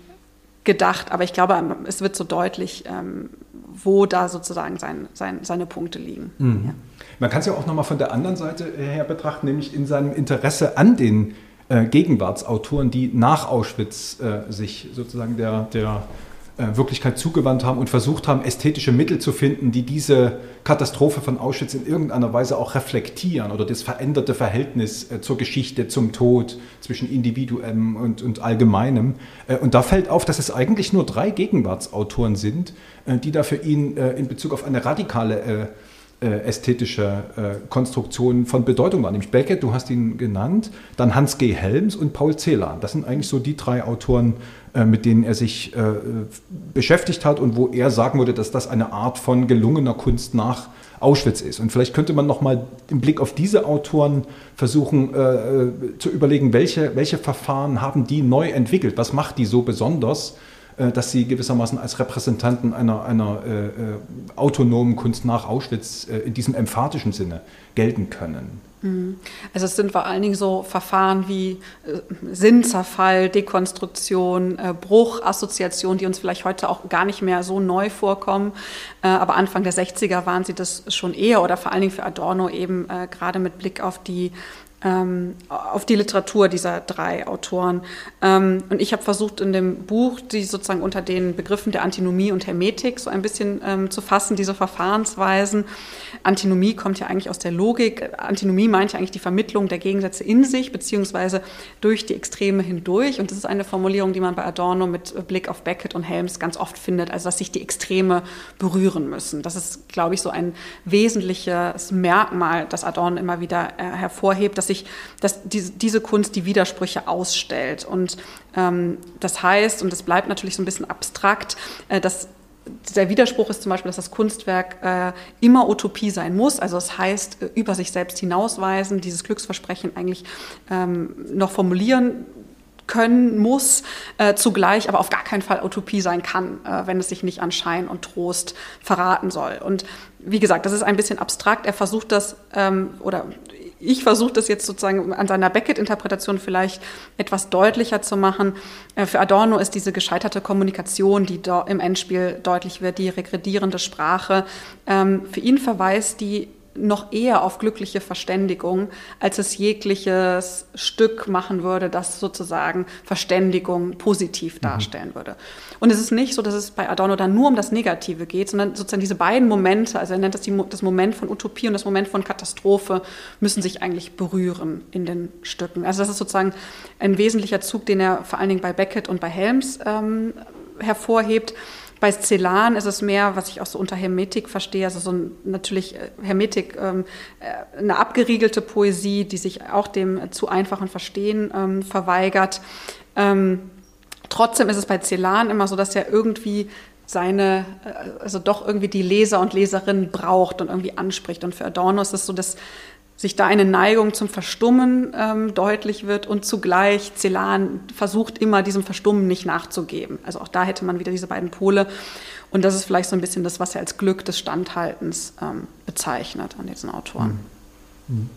Speaker 3: gedacht, aber ich glaube, es wird so deutlich, ähm, wo da sozusagen sein, sein, seine Punkte liegen. Mhm. Ja.
Speaker 2: Man kann es ja auch nochmal von der anderen Seite her betrachten, nämlich in seinem Interesse an den äh, Gegenwartsautoren, die nach Auschwitz äh, sich sozusagen der, der äh, Wirklichkeit zugewandt haben und versucht haben, ästhetische Mittel zu finden, die diese Katastrophe von Auschwitz in irgendeiner Weise auch reflektieren oder das veränderte Verhältnis äh, zur Geschichte, zum Tod zwischen Individuum und, und Allgemeinem. Äh, und da fällt auf, dass es eigentlich nur drei Gegenwartsautoren sind, die da für ihn in Bezug auf eine radikale äh, ästhetische äh, Konstruktionen von Bedeutung war. Nämlich Beckett, du hast ihn genannt, dann Hans G. Helms und Paul Celan. Das sind eigentlich so die drei Autoren, äh, mit denen er sich äh, beschäftigt hat und wo er sagen würde, dass das eine Art von gelungener Kunst nach Auschwitz ist. Und vielleicht könnte man noch mal im Blick auf diese Autoren versuchen äh, äh, zu überlegen, welche, welche Verfahren haben die neu entwickelt? Was macht die so besonders? Äh, dass sie gewissermaßen als Repräsentanten einer, einer äh, äh, autonomen Kunst nach Auschwitz in diesem emphatischen Sinne gelten können.
Speaker 3: Mhm. Also es sind vor allen Dingen so Verfahren wie äh, Sinnzerfall, Dekonstruktion, äh, Bruch, Assoziation, die uns vielleicht heute auch gar nicht mehr so neu vorkommen. Äh, aber Anfang der 60er waren sie das schon eher oder vor allen Dingen für Adorno eben gerade mit Blick auf die ähm, auf die Literatur dieser drei Autoren. Ähm, und ich habe versucht, in dem Buch, die sozusagen unter den Begriffen der Antinomie und Hermetik so ein bisschen ähm, zu fassen, diese Verfahrensweisen. Antinomie kommt ja eigentlich aus der Logik. Antinomie meint ja eigentlich die Vermittlung der Gegensätze in sich, beziehungsweise durch die Extreme hindurch. Und das ist eine Formulierung, die man bei Adorno mit Blick auf Beckett und Helms ganz oft findet, also dass sich die Extreme berühren müssen. Das ist, glaube ich, so ein wesentliches Merkmal, das Adorno immer wieder äh, hervorhebt, dass sich, dass diese, diese Kunst die Widersprüche ausstellt. Und ähm, das heißt, und das bleibt natürlich so ein bisschen abstrakt, äh, dass der Widerspruch ist zum Beispiel, dass das Kunstwerk äh, immer Utopie sein muss. Also das heißt, äh, über sich selbst hinausweisen, dieses Glücksversprechen eigentlich ähm, noch formulieren können muss, äh, zugleich aber auf gar keinen Fall Utopie sein kann, äh, wenn es sich nicht an Schein und Trost verraten soll. Und wie gesagt, das ist ein bisschen abstrakt. Er versucht das, ähm, oder ich versuche das jetzt sozusagen an seiner Beckett-Interpretation vielleicht etwas deutlicher zu machen. Äh, für Adorno ist diese gescheiterte Kommunikation, die im Endspiel deutlich wird, die regredierende Sprache, ähm, für ihn verweist die noch eher auf glückliche Verständigung, als es jegliches Stück machen würde, das sozusagen Verständigung positiv mhm. darstellen würde. Und es ist nicht so, dass es bei Adorno dann nur um das Negative geht, sondern sozusagen diese beiden Momente, also er nennt das die, das Moment von Utopie und das Moment von Katastrophe, müssen sich eigentlich berühren in den Stücken. Also das ist sozusagen ein wesentlicher Zug, den er vor allen Dingen bei Beckett und bei Helms ähm, hervorhebt. Bei Celan ist es mehr, was ich auch so unter Hermetik verstehe, also so ein, natürlich äh, Hermetik, ähm, äh, eine abgeriegelte Poesie, die sich auch dem zu einfachen Verstehen ähm, verweigert. Ähm, trotzdem ist es bei Celan immer so, dass er irgendwie seine, äh, also doch irgendwie die Leser und Leserinnen braucht und irgendwie anspricht. Und für Adorno ist es so, dass sich da eine Neigung zum Verstummen ähm, deutlich wird und zugleich Celan versucht immer diesem Verstummen nicht nachzugeben. Also auch da hätte man wieder diese beiden Pole. Und das ist vielleicht so ein bisschen das, was er als Glück des Standhaltens ähm, bezeichnet an diesen Autoren.
Speaker 2: Mhm. Mhm.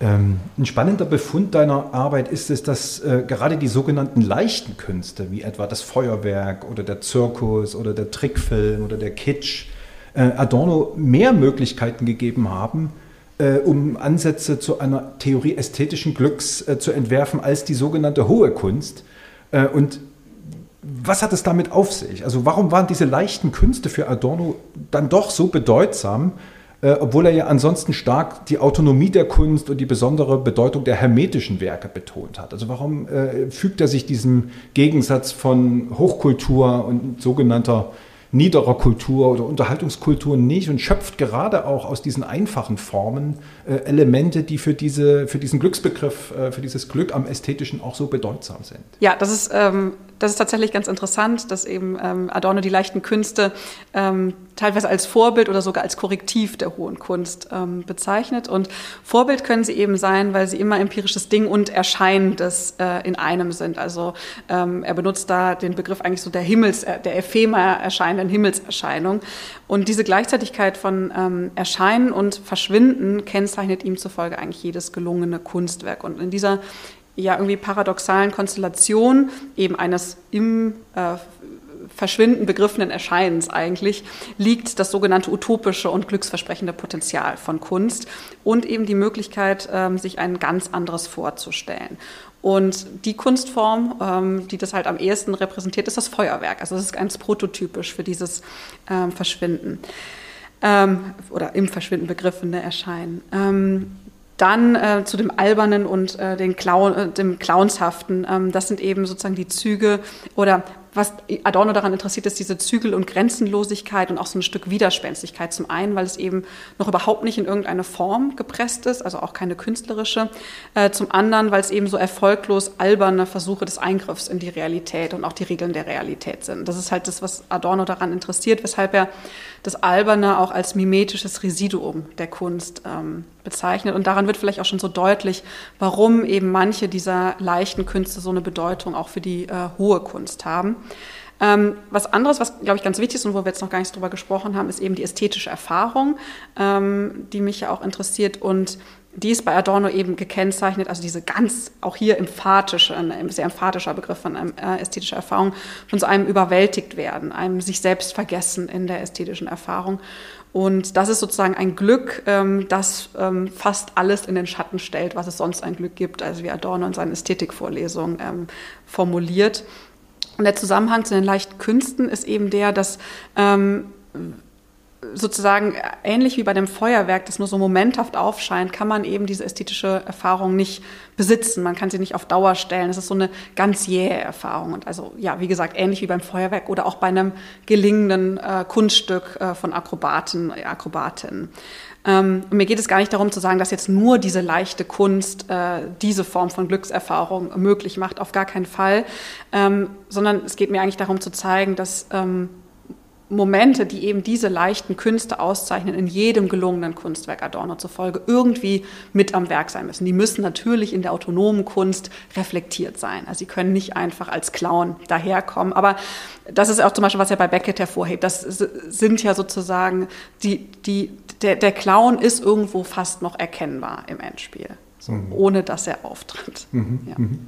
Speaker 2: Ähm, ein spannender Befund deiner Arbeit ist es, dass äh, gerade die sogenannten leichten Künste, wie etwa das Feuerwerk oder der Zirkus oder der Trickfilm oder der Kitsch, äh, Adorno mehr Möglichkeiten gegeben haben, äh, um Ansätze zu einer Theorie ästhetischen Glücks äh, zu entwerfen als die sogenannte hohe Kunst. Äh, und was hat es damit auf sich? Also warum waren diese leichten Künste für Adorno dann doch so bedeutsam, äh, obwohl er ja ansonsten stark die Autonomie der Kunst und die besondere Bedeutung der hermetischen Werke betont hat? Also warum äh, fügt er sich diesem Gegensatz von Hochkultur und sogenannter niederer Kultur oder Unterhaltungskultur nicht und schöpft gerade auch aus diesen einfachen Formen äh, Elemente, die für, diese, für diesen Glücksbegriff, äh, für dieses Glück am Ästhetischen auch so bedeutsam sind.
Speaker 3: Ja, das ist, ähm, das ist tatsächlich ganz interessant, dass eben ähm, Adorno die leichten Künste ähm, teilweise als Vorbild oder sogar als Korrektiv der hohen Kunst ähm, bezeichnet. Und Vorbild können sie eben sein, weil sie immer empirisches Ding und Erscheinendes äh, in einem sind. Also ähm, er benutzt da den Begriff eigentlich so der Himmels, äh, der ephemer erscheinenden Himmelserscheinung. Und diese Gleichzeitigkeit von ähm, Erscheinen und Verschwinden kennzeichnet ihm zufolge eigentlich jedes gelungene Kunstwerk. Und in dieser ja irgendwie paradoxalen Konstellation eben eines im äh, Verschwinden begriffenen Erscheinens eigentlich liegt das sogenannte utopische und glücksversprechende Potenzial von Kunst und eben die Möglichkeit, ähm, sich ein ganz anderes vorzustellen. Und die Kunstform, ähm, die das halt am ehesten repräsentiert, ist das Feuerwerk. Also das ist ganz prototypisch für dieses ähm, Verschwinden oder im Verschwinden begriffene Erscheinen. Dann äh, zu dem Albernen und äh, den Clown, äh, dem Clownshaften. Ähm, das sind eben sozusagen die Züge oder was Adorno daran interessiert, ist diese Zügel- und Grenzenlosigkeit und auch so ein Stück Widerspenstigkeit. Zum einen, weil es eben noch überhaupt nicht in irgendeine Form gepresst ist, also auch keine künstlerische. Äh, zum anderen, weil es eben so erfolglos alberne Versuche des Eingriffs in die Realität und auch die Regeln der Realität sind. Das ist halt das, was Adorno daran interessiert, weshalb er das Alberne auch als mimetisches Residuum der Kunst ähm, bezeichnet. Und daran wird vielleicht auch schon so deutlich, warum eben manche dieser leichten Künste so eine Bedeutung auch für die äh, hohe Kunst haben. Ähm, was anderes, was glaube ich ganz wichtig ist und wo wir jetzt noch gar nicht drüber gesprochen haben, ist eben die ästhetische Erfahrung, ähm, die mich ja auch interessiert und die ist bei Adorno eben gekennzeichnet, also diese ganz, auch hier emphatische, ein sehr emphatischer Begriff von einem, äh, ästhetischer Erfahrung, von so einem überwältigt werden, einem sich selbst vergessen in der ästhetischen Erfahrung. Und das ist sozusagen ein Glück, ähm, das ähm, fast alles in den Schatten stellt, was es sonst ein Glück gibt, also wie Adorno in seinen Ästhetikvorlesungen ähm, formuliert. Und der Zusammenhang zu den leichten Künsten ist eben der, dass sozusagen ähnlich wie bei dem Feuerwerk, das nur so momenthaft aufscheint, kann man eben diese ästhetische Erfahrung nicht besitzen. Man kann sie nicht auf Dauer stellen. Es ist so eine ganz jähe Erfahrung. Und also, ja, wie gesagt, ähnlich wie beim Feuerwerk oder auch bei einem gelingenden äh, Kunststück äh, von Akrobaten, äh, Akrobatinnen. Ähm, mir geht es gar nicht darum zu sagen, dass jetzt nur diese leichte Kunst äh, diese Form von Glückserfahrung möglich macht, auf gar keinen Fall, ähm, sondern es geht mir eigentlich darum zu zeigen, dass ähm, Momente, die eben diese leichten Künste auszeichnen, in jedem gelungenen Kunstwerk Adorno zufolge irgendwie mit am Werk sein müssen. Die müssen natürlich in der autonomen Kunst reflektiert sein. Also sie können nicht einfach als Clown daherkommen. Aber das ist auch zum Beispiel, was er bei Beckett hervorhebt. Das sind ja sozusagen die, die, der, der Clown ist irgendwo fast noch erkennbar im Endspiel, so, mhm. ohne dass er auftritt. Mhm, ja.
Speaker 2: mhm.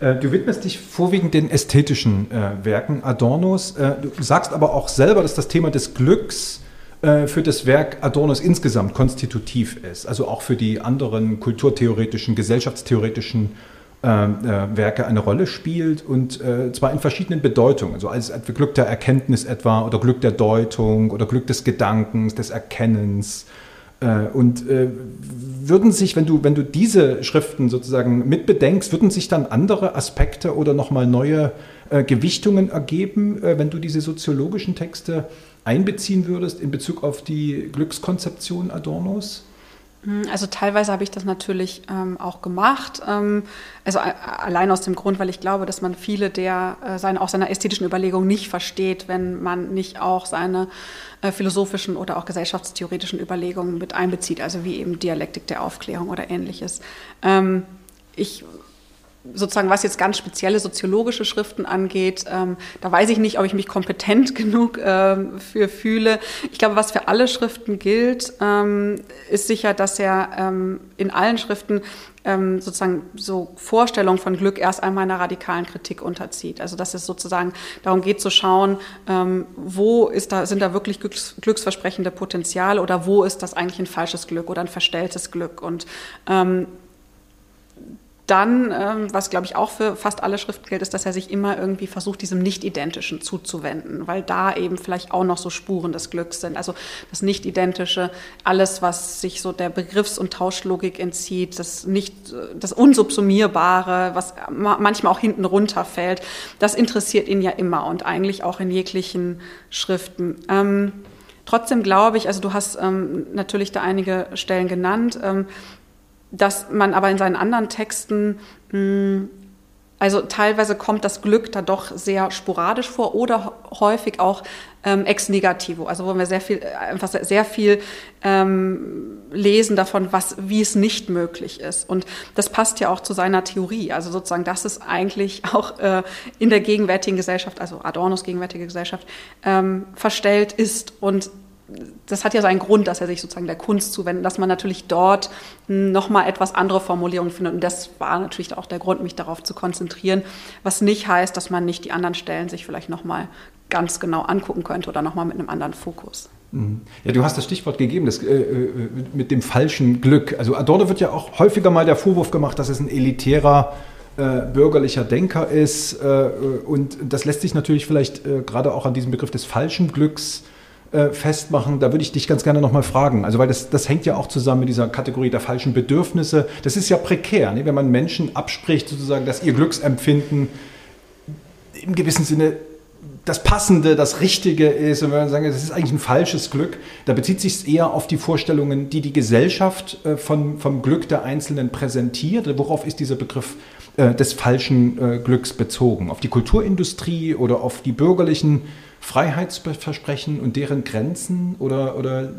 Speaker 2: Äh, du widmest dich vorwiegend den ästhetischen äh, Werken Adornos. Äh, du sagst aber auch selber, dass das Thema des Glücks äh, für das Werk Adornos insgesamt konstitutiv ist, also auch für die anderen kulturtheoretischen, gesellschaftstheoretischen äh, Werke eine Rolle spielt und zwar in verschiedenen Bedeutungen, also als Glück der Erkenntnis etwa oder Glück der Deutung oder Glück des Gedankens, des Erkennens äh, und äh, würden sich, wenn du, wenn du diese Schriften sozusagen mitbedenkst, würden sich dann andere Aspekte oder nochmal neue äh, Gewichtungen ergeben, wenn du diese soziologischen Texte einbeziehen würdest in Bezug auf die Glückskonzeption Adornos?
Speaker 3: Hm, also teilweise habe ich das natürlich ähm, auch gemacht. Ähm, also allein aus dem Grund, weil ich glaube, dass man viele der äh, seine, auch seiner ästhetischen Überlegungen nicht versteht, wenn man nicht auch seine äh, philosophischen oder auch gesellschaftstheoretischen Überlegungen mit einbezieht, also wie eben Dialektik der Aufklärung oder ähnliches. Ähm, ich sozusagen, was jetzt ganz spezielle soziologische Schriften angeht, ähm, da weiß ich nicht, ob ich mich kompetent genug ähm, für fühle. Ich glaube, was für alle Schriften gilt, ähm, ist sicher, dass er ähm, in allen Schriften ähm, sozusagen so Vorstellungen von Glück erst einmal einer radikalen Kritik unterzieht. Also dass es sozusagen darum geht zu schauen, ähm, wo ist da, sind da wirklich glücks, glücksversprechende Potenziale oder wo ist das eigentlich ein falsches Glück oder ein verstelltes Glück. Und dann, ähm, was glaube ich auch für fast alle Schriften gilt, ist, dass er sich immer irgendwie versucht, diesem Nicht-Identischen zuzuwenden, weil da eben vielleicht auch noch so Spuren des Glücks sind. Also das Nicht-Identische, alles, was sich so der Begriffs- und Tauschlogik entzieht, das nicht, das Unsubsumierbare, was manchmal auch hinten runterfällt, das interessiert ihn ja immer und eigentlich auch in jeglichen Schriften. Ähm, Trotzdem glaube ich, also du hast ähm, natürlich da einige Stellen genannt, ähm, dass man aber in seinen anderen Texten mh, hm, also teilweise kommt das Glück da doch sehr sporadisch vor oder häufig auch ähm, ex negativo, also wo wir sehr viel, einfach sehr viel ähm, lesen davon, was, wie es nicht möglich ist. Und das passt ja auch zu seiner Theorie. Also sozusagen, dass es eigentlich auch äh, in der gegenwärtigen Gesellschaft, also Adornos gegenwärtige Gesellschaft, ähm, verstellt ist und das hat ja seinen Grund, dass er sich sozusagen der Kunst zuwendet, dass man natürlich dort nochmal etwas andere Formulierungen findet. Und das war natürlich auch der Grund, mich darauf zu konzentrieren, was nicht heißt, dass man nicht die anderen Stellen sich vielleicht nochmal ganz genau angucken könnte oder nochmal mit einem anderen Fokus.
Speaker 2: Mhm. Ja, du hast das Stichwort gegeben, das, äh, äh, mit dem falschen Glück. Also Adorno wird ja auch häufiger mal der Vorwurf gemacht, dass es ein elitärer äh, bürgerlicher Denker ist. Äh, und das lässt sich natürlich vielleicht äh, gerade auch an diesem Begriff des falschen Glücks äh, festmachen, da würde ich dich ganz gerne nochmal fragen. Also, weil das, das hängt ja auch zusammen mit dieser Kategorie der falschen Bedürfnisse. Das ist ja prekär, ne? wenn man Menschen abspricht, sozusagen, dass ihr Glücksempfinden im gewissen Sinne das Passende, das Richtige ist. Und wenn man sagt, das ist eigentlich ein falsches Glück, da bezieht sich es eher auf die Vorstellungen, die die Gesellschaft äh, von, vom Glück der Einzelnen präsentiert. Worauf ist dieser Begriff äh, des falschen äh, Glücks bezogen? Auf die Kulturindustrie oder auf die bürgerlichen Freiheitsversprechen und deren Grenzen oder, oder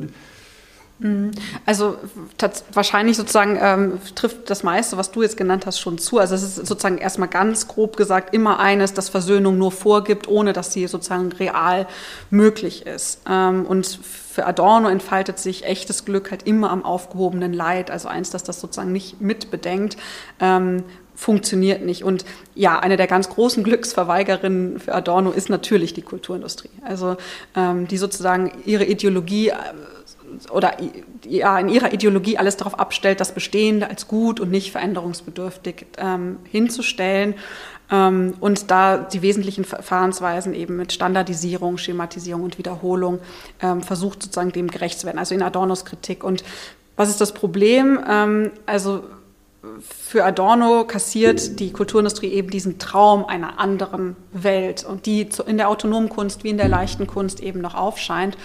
Speaker 3: Mhm. Also wahrscheinlich sozusagen ähm, trifft das meiste, was du jetzt genannt hast, schon zu. Also es ist sozusagen erstmal ganz grob gesagt immer eines, das Versöhnung nur vorgibt, ohne dass sie sozusagen real möglich ist. Ähm, und für Adorno entfaltet sich echtes Glück halt immer am aufgehobenen Leid. Also eins, dass das sozusagen nicht mitbedenkt. Ähm, funktioniert nicht. Und ja, eine der ganz großen Glücksverweigerinnen für Adorno ist natürlich die Kulturindustrie. Also ähm, die sozusagen ihre Ideologie äh, oder ja, in ihrer Ideologie alles darauf abstellt, das Bestehende als gut und nicht veränderungsbedürftig ähm, hinzustellen. Ähm, und da die wesentlichen Verfahrensweisen eben mit Standardisierung, Schematisierung und Wiederholung ähm, versucht sozusagen dem gerecht zu werden, also in Adornos Kritik. Und was ist das Problem? Ähm, also für Adorno kassiert die Kulturindustrie eben diesen Traum einer anderen Welt und die in der autonomen Kunst wie in der leichten Kunst eben noch aufscheint.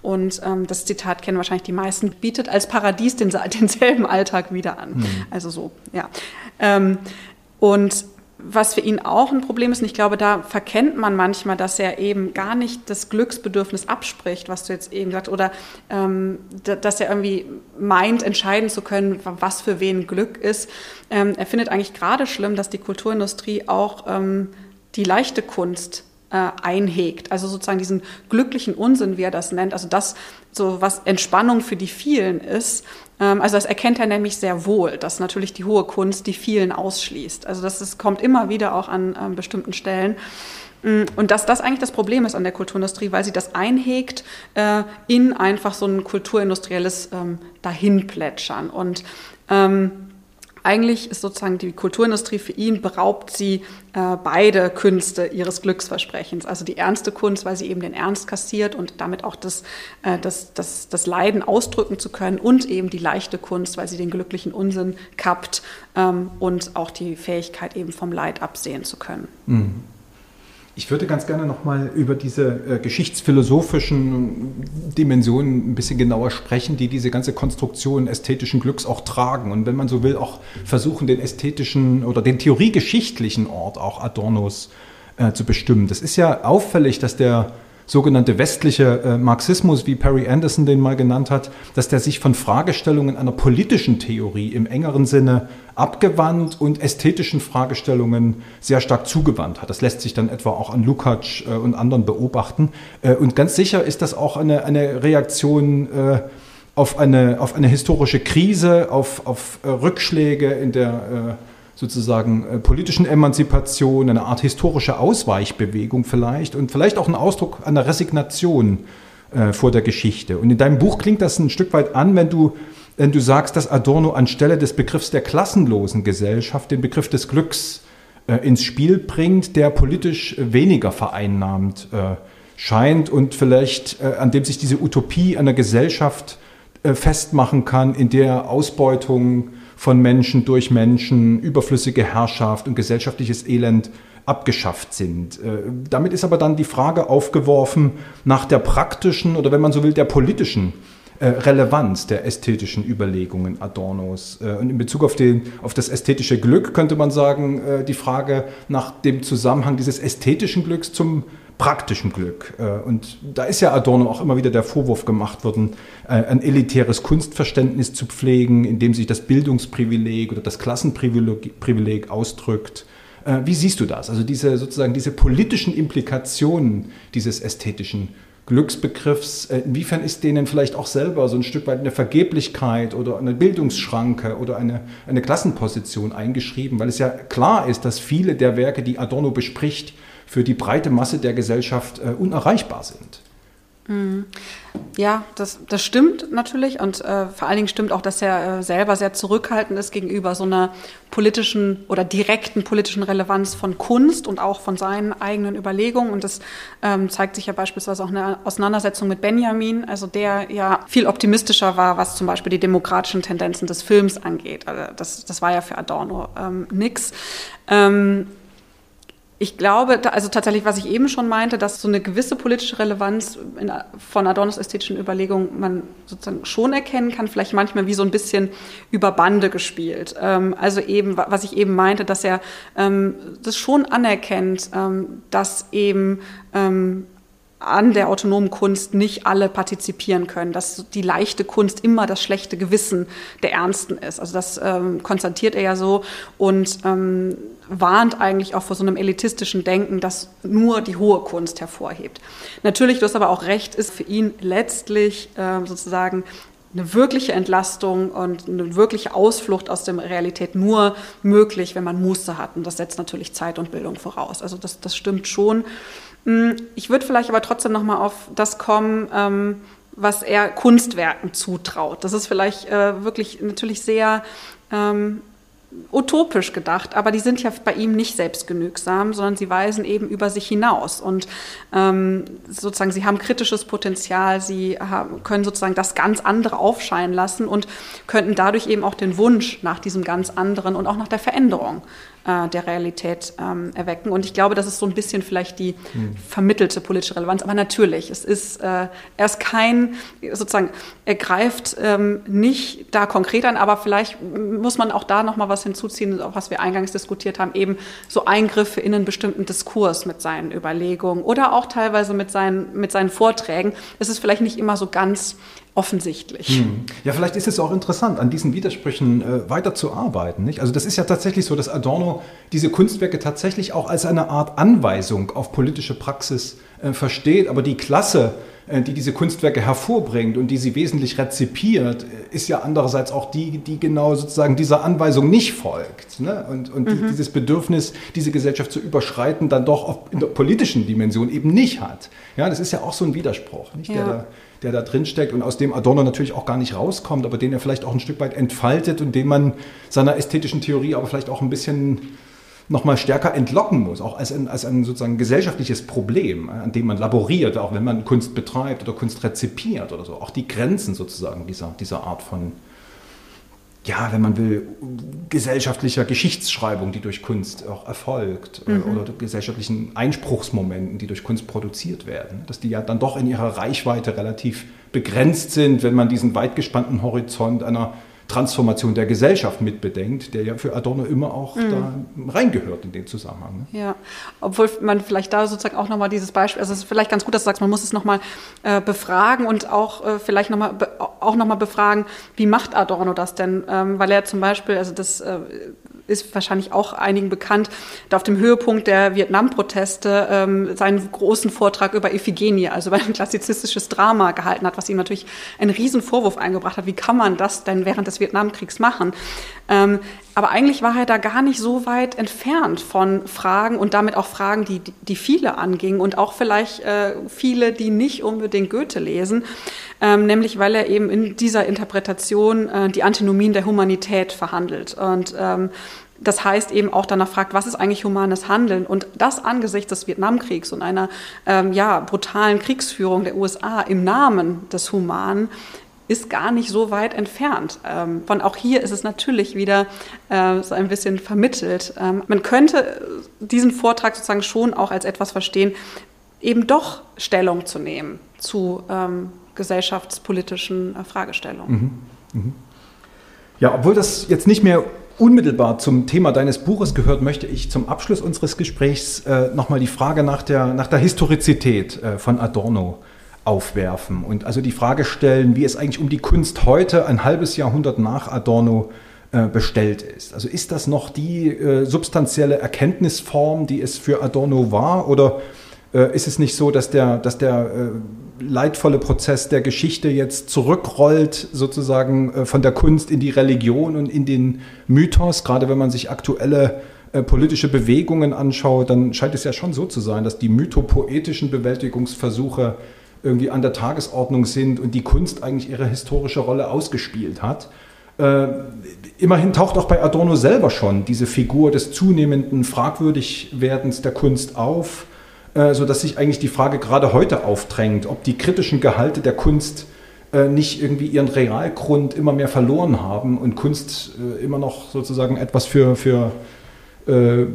Speaker 3: Und ähm, das Zitat kennen wahrscheinlich die meisten, bietet als Paradies den, denselben Alltag wieder an. Mhm. Also so, ja. Ähm, und was für ihn auch ein Problem ist, und ich glaube, da verkennt man manchmal, dass er eben gar nicht das Glücksbedürfnis abspricht, was du jetzt eben sagst, oder ähm, dass er irgendwie meint, entscheiden zu können, was für wen Glück ist. Ähm, er findet eigentlich gerade schlimm, dass die Kulturindustrie auch ähm, die leichte Kunst einhegt. Also sozusagen diesen glücklichen Unsinn, wie er das nennt, also das, so was Entspannung für die vielen ist. Ähm, also das erkennt er nämlich sehr wohl, dass natürlich die hohe Kunst die vielen ausschließt. Also das ist, kommt immer wieder auch an ähm, bestimmten Stellen. Mm, und dass das eigentlich das Problem ist an der Kulturindustrie, weil sie das einhegt äh, in einfach so ein kulturindustrielles ähm, Dahinplätschern. Und ähm, eigentlich ist sozusagen die Kulturindustrie für ihn, beraubt sie äh, beide Künste ihres Glücksversprechens. Also die ernste Kunst, weil sie eben den Ernst kassiert und damit auch das, äh, das, das, das Leiden ausdrücken zu können und eben die leichte Kunst, weil sie den glücklichen Unsinn kappt ähm, und auch die Fähigkeit eben vom Leid absehen zu können.
Speaker 2: Mhm. Ich würde ganz gerne nochmal über diese äh, geschichtsphilosophischen Dimensionen ein bisschen genauer sprechen, die diese ganze Konstruktion ästhetischen Glücks auch tragen. Und wenn man so will, auch versuchen, den ästhetischen oder den theoriegeschichtlichen Ort auch Adornos äh, zu bestimmen. Das ist ja auffällig, dass der sogenannte westliche äh, Marxismus, wie Perry Anderson den mal genannt hat, dass der sich von Fragestellungen einer politischen Theorie im engeren Sinne abgewandt und ästhetischen Fragestellungen sehr stark zugewandt hat. Das lässt sich dann etwa auch an Lukács äh, und anderen beobachten. Äh, und ganz sicher ist das auch eine, eine Reaktion äh, auf, eine, auf eine historische Krise, auf, auf äh, Rückschläge in der äh, sozusagen äh, politischen Emanzipation, eine Art historische Ausweichbewegung vielleicht und vielleicht auch ein Ausdruck einer Resignation äh, vor der Geschichte. Und in deinem Buch klingt das ein Stück weit an, wenn du, wenn du sagst, dass Adorno anstelle des Begriffs der klassenlosen Gesellschaft den Begriff des Glücks äh, ins Spiel bringt, der politisch weniger vereinnahmt äh, scheint und vielleicht äh, an dem sich diese Utopie einer Gesellschaft äh, festmachen kann, in der Ausbeutung von Menschen durch Menschen, überflüssige Herrschaft und gesellschaftliches Elend abgeschafft sind. Äh, damit ist aber dann die Frage aufgeworfen nach der praktischen oder wenn man so will, der politischen äh, Relevanz der ästhetischen Überlegungen Adornos. Äh, und in Bezug auf, den, auf das ästhetische Glück könnte man sagen, die Frage nach dem Zusammenhang dieses ästhetischen Glücks zum praktischen Glück. Äh, und da ist ja Adorno auch immer wieder der Vorwurf gemacht worden, äh, ein elitäres Kunstverständnis zu pflegen, in dem sich das Bildungsprivileg oder das Klassenprivileg ausdrückt. Äh, wie siehst du das? Also diese sozusagen diese politischen Implikationen dieses ästhetischen Glücksbegriffs, inwiefern ist denen vielleicht auch selber so ein Stück weit eine Vergeblichkeit oder eine Bildungsschranke oder eine, eine Klassenposition eingeschrieben, weil es ja klar ist, dass viele der Werke, die Adorno bespricht, für die breite Masse der Gesellschaft äh, unerreichbar sind.
Speaker 3: Mhm. Ja, das, das stimmt natürlich und äh, vor allen Dingen stimmt auch, dass er äh, selber sehr zurückhaltend ist gegenüber so einer politischen oder direkten politischen Relevanz von Kunst und auch von seinen eigenen Überlegungen. Und das ähm, zeigt sich ja beispielsweise auch eine Auseinandersetzung mit Benjamin, also der ja viel optimistischer war, was zum Beispiel die demokratischen Tendenzen des Films angeht. Also das, das war ja für Adorno ähm, nix. Ähm, ich glaube, also tatsächlich, was ich eben schon meinte, dass so eine gewisse politische Relevanz in, von Adornos ästhetischen Überlegungen man sozusagen schon erkennen kann, vielleicht manchmal wie so ein bisschen über Bande gespielt. Ähm, also eben, was ich eben meinte, dass er ähm, das schon anerkennt, ähm, dass eben ähm, an der autonomen Kunst nicht alle partizipieren können, dass die leichte Kunst immer das schlechte Gewissen der Ernsten ist. Also das ähm, konstatiert er ja so und ähm, warnt eigentlich auch vor so einem elitistischen Denken, das nur die hohe Kunst hervorhebt. Natürlich, du hast aber auch recht, ist für ihn letztlich äh, sozusagen eine wirkliche Entlastung und eine wirkliche Ausflucht aus der Realität nur möglich, wenn man Muße hat. Und das setzt natürlich Zeit und Bildung voraus. Also das, das stimmt schon. Hm, ich würde vielleicht aber trotzdem noch mal auf das kommen, ähm, was er Kunstwerken zutraut. Das ist vielleicht äh, wirklich natürlich sehr ähm, utopisch gedacht, aber die sind ja bei ihm nicht selbstgenügsam, sondern sie weisen eben über sich hinaus und ähm, sozusagen sie haben kritisches Potenzial, sie haben, können sozusagen das ganz andere aufscheinen lassen und könnten dadurch eben auch den Wunsch nach diesem ganz anderen und auch nach der Veränderung äh, der Realität ähm, erwecken. Und ich glaube, das ist so ein bisschen vielleicht die vermittelte politische Relevanz. Aber natürlich, es ist, äh, er ist kein, sozusagen, er greift ähm, nicht da konkret an, aber vielleicht muss man auch da nochmal was hinzuziehen, was wir eingangs diskutiert haben, eben so Eingriffe in einen bestimmten Diskurs mit seinen Überlegungen oder auch teilweise mit seinen, mit seinen Vorträgen. Es ist vielleicht nicht immer so ganz offensichtlich. Hm.
Speaker 2: Ja, vielleicht ist es auch interessant, an diesen Widersprüchen äh, weiterzuarbeiten. Nicht? Also das ist ja tatsächlich so, dass Adorno diese Kunstwerke tatsächlich auch als eine Art Anweisung auf politische Praxis äh, versteht. Aber die Klasse, die diese Kunstwerke hervorbringt und die sie wesentlich rezipiert, äh, ist ja andererseits auch die, die genau sozusagen dieser Anweisung nicht folgt. Ne? Und, und mhm. dieses Bedürfnis, diese Gesellschaft zu überschreiten, dann doch in der politischen Dimension eben nicht hat. Ja, das ist ja auch so ein Widerspruch, nicht? Ja. Der da der da drin steckt und aus dem Adorno natürlich auch gar nicht rauskommt, aber den er vielleicht auch ein Stück weit entfaltet und den man seiner ästhetischen Theorie aber vielleicht auch ein bisschen noch mal stärker entlocken muss, auch als ein, als ein sozusagen gesellschaftliches Problem, an dem man laboriert, auch wenn man Kunst betreibt oder Kunst rezipiert oder so. Auch die Grenzen sozusagen dieser, dieser Art von ja, wenn man will, gesellschaftlicher Geschichtsschreibung, die durch Kunst auch erfolgt, äh, mhm. oder gesellschaftlichen Einspruchsmomenten, die durch Kunst produziert werden, dass die ja dann doch in ihrer Reichweite relativ begrenzt sind, wenn man diesen weit gespannten Horizont einer Transformation der Gesellschaft mitbedenkt, der ja für Adorno immer auch mhm. da reingehört in den Zusammenhang.
Speaker 3: Ne? Ja, obwohl man vielleicht da sozusagen auch nochmal dieses Beispiel, also es ist vielleicht ganz gut, dass du sagst, man muss es nochmal äh, befragen und auch äh, vielleicht nochmal auch noch befragen, wie macht Adorno das denn? Ähm, weil er zum Beispiel, also das äh, ist wahrscheinlich auch einigen bekannt, da auf dem Höhepunkt der Vietnam-Proteste ähm, seinen großen Vortrag über Iphigenie, also über ein klassizistisches Drama gehalten hat, was ihm natürlich einen riesen Vorwurf eingebracht hat. Wie kann man das denn während des Vietnamkriegs machen? Ähm, aber eigentlich war er da gar nicht so weit entfernt von Fragen und damit auch Fragen, die, die viele angingen und auch vielleicht äh, viele, die nicht unbedingt Goethe lesen, ähm, nämlich weil er eben in dieser Interpretation äh, die Antinomien der Humanität verhandelt. Und ähm, das heißt eben auch danach fragt, was ist eigentlich humanes Handeln? Und das angesichts des Vietnamkriegs und einer ähm, ja, brutalen Kriegsführung der USA im Namen des Humanen ist gar nicht so weit entfernt. Ähm, von auch hier ist es natürlich wieder äh, so ein bisschen vermittelt. Ähm, man könnte diesen Vortrag sozusagen schon auch als etwas verstehen, eben doch Stellung zu nehmen zu ähm, gesellschaftspolitischen äh, Fragestellungen. Mhm. Mhm.
Speaker 2: Ja, obwohl das jetzt nicht mehr unmittelbar zum Thema deines Buches gehört, möchte ich zum Abschluss unseres Gesprächs äh, nochmal die Frage nach der, nach der Historizität äh, von Adorno aufwerfen und also die Frage stellen, wie es eigentlich um die Kunst heute, ein halbes Jahrhundert nach Adorno, äh, bestellt ist. Also ist das noch die äh, substanzielle Erkenntnisform, die es für Adorno war, oder ist es nicht so, dass der, dass der äh, leidvolle Prozess der Geschichte jetzt zurückrollt, sozusagen äh, von der Kunst in die Religion und in den Mythos, gerade wenn man sich aktuelle äh, politische Bewegungen anschaut, dann scheint es ja schon so zu sein, dass die mythopoetischen Bewältigungsversuche irgendwie an der Tagesordnung sind und die Kunst eigentlich ihre historische Rolle ausgespielt hat. Äh, immerhin taucht auch bei Adorno selber schon diese Figur des zunehmenden Fragwürdigwerdens der Kunst auf, äh, sodass sich eigentlich die Frage gerade heute aufdrängt, ob die kritischen Gehalte der Kunst äh, nicht irgendwie ihren Realgrund immer mehr verloren haben und Kunst äh, immer noch sozusagen etwas für, für äh,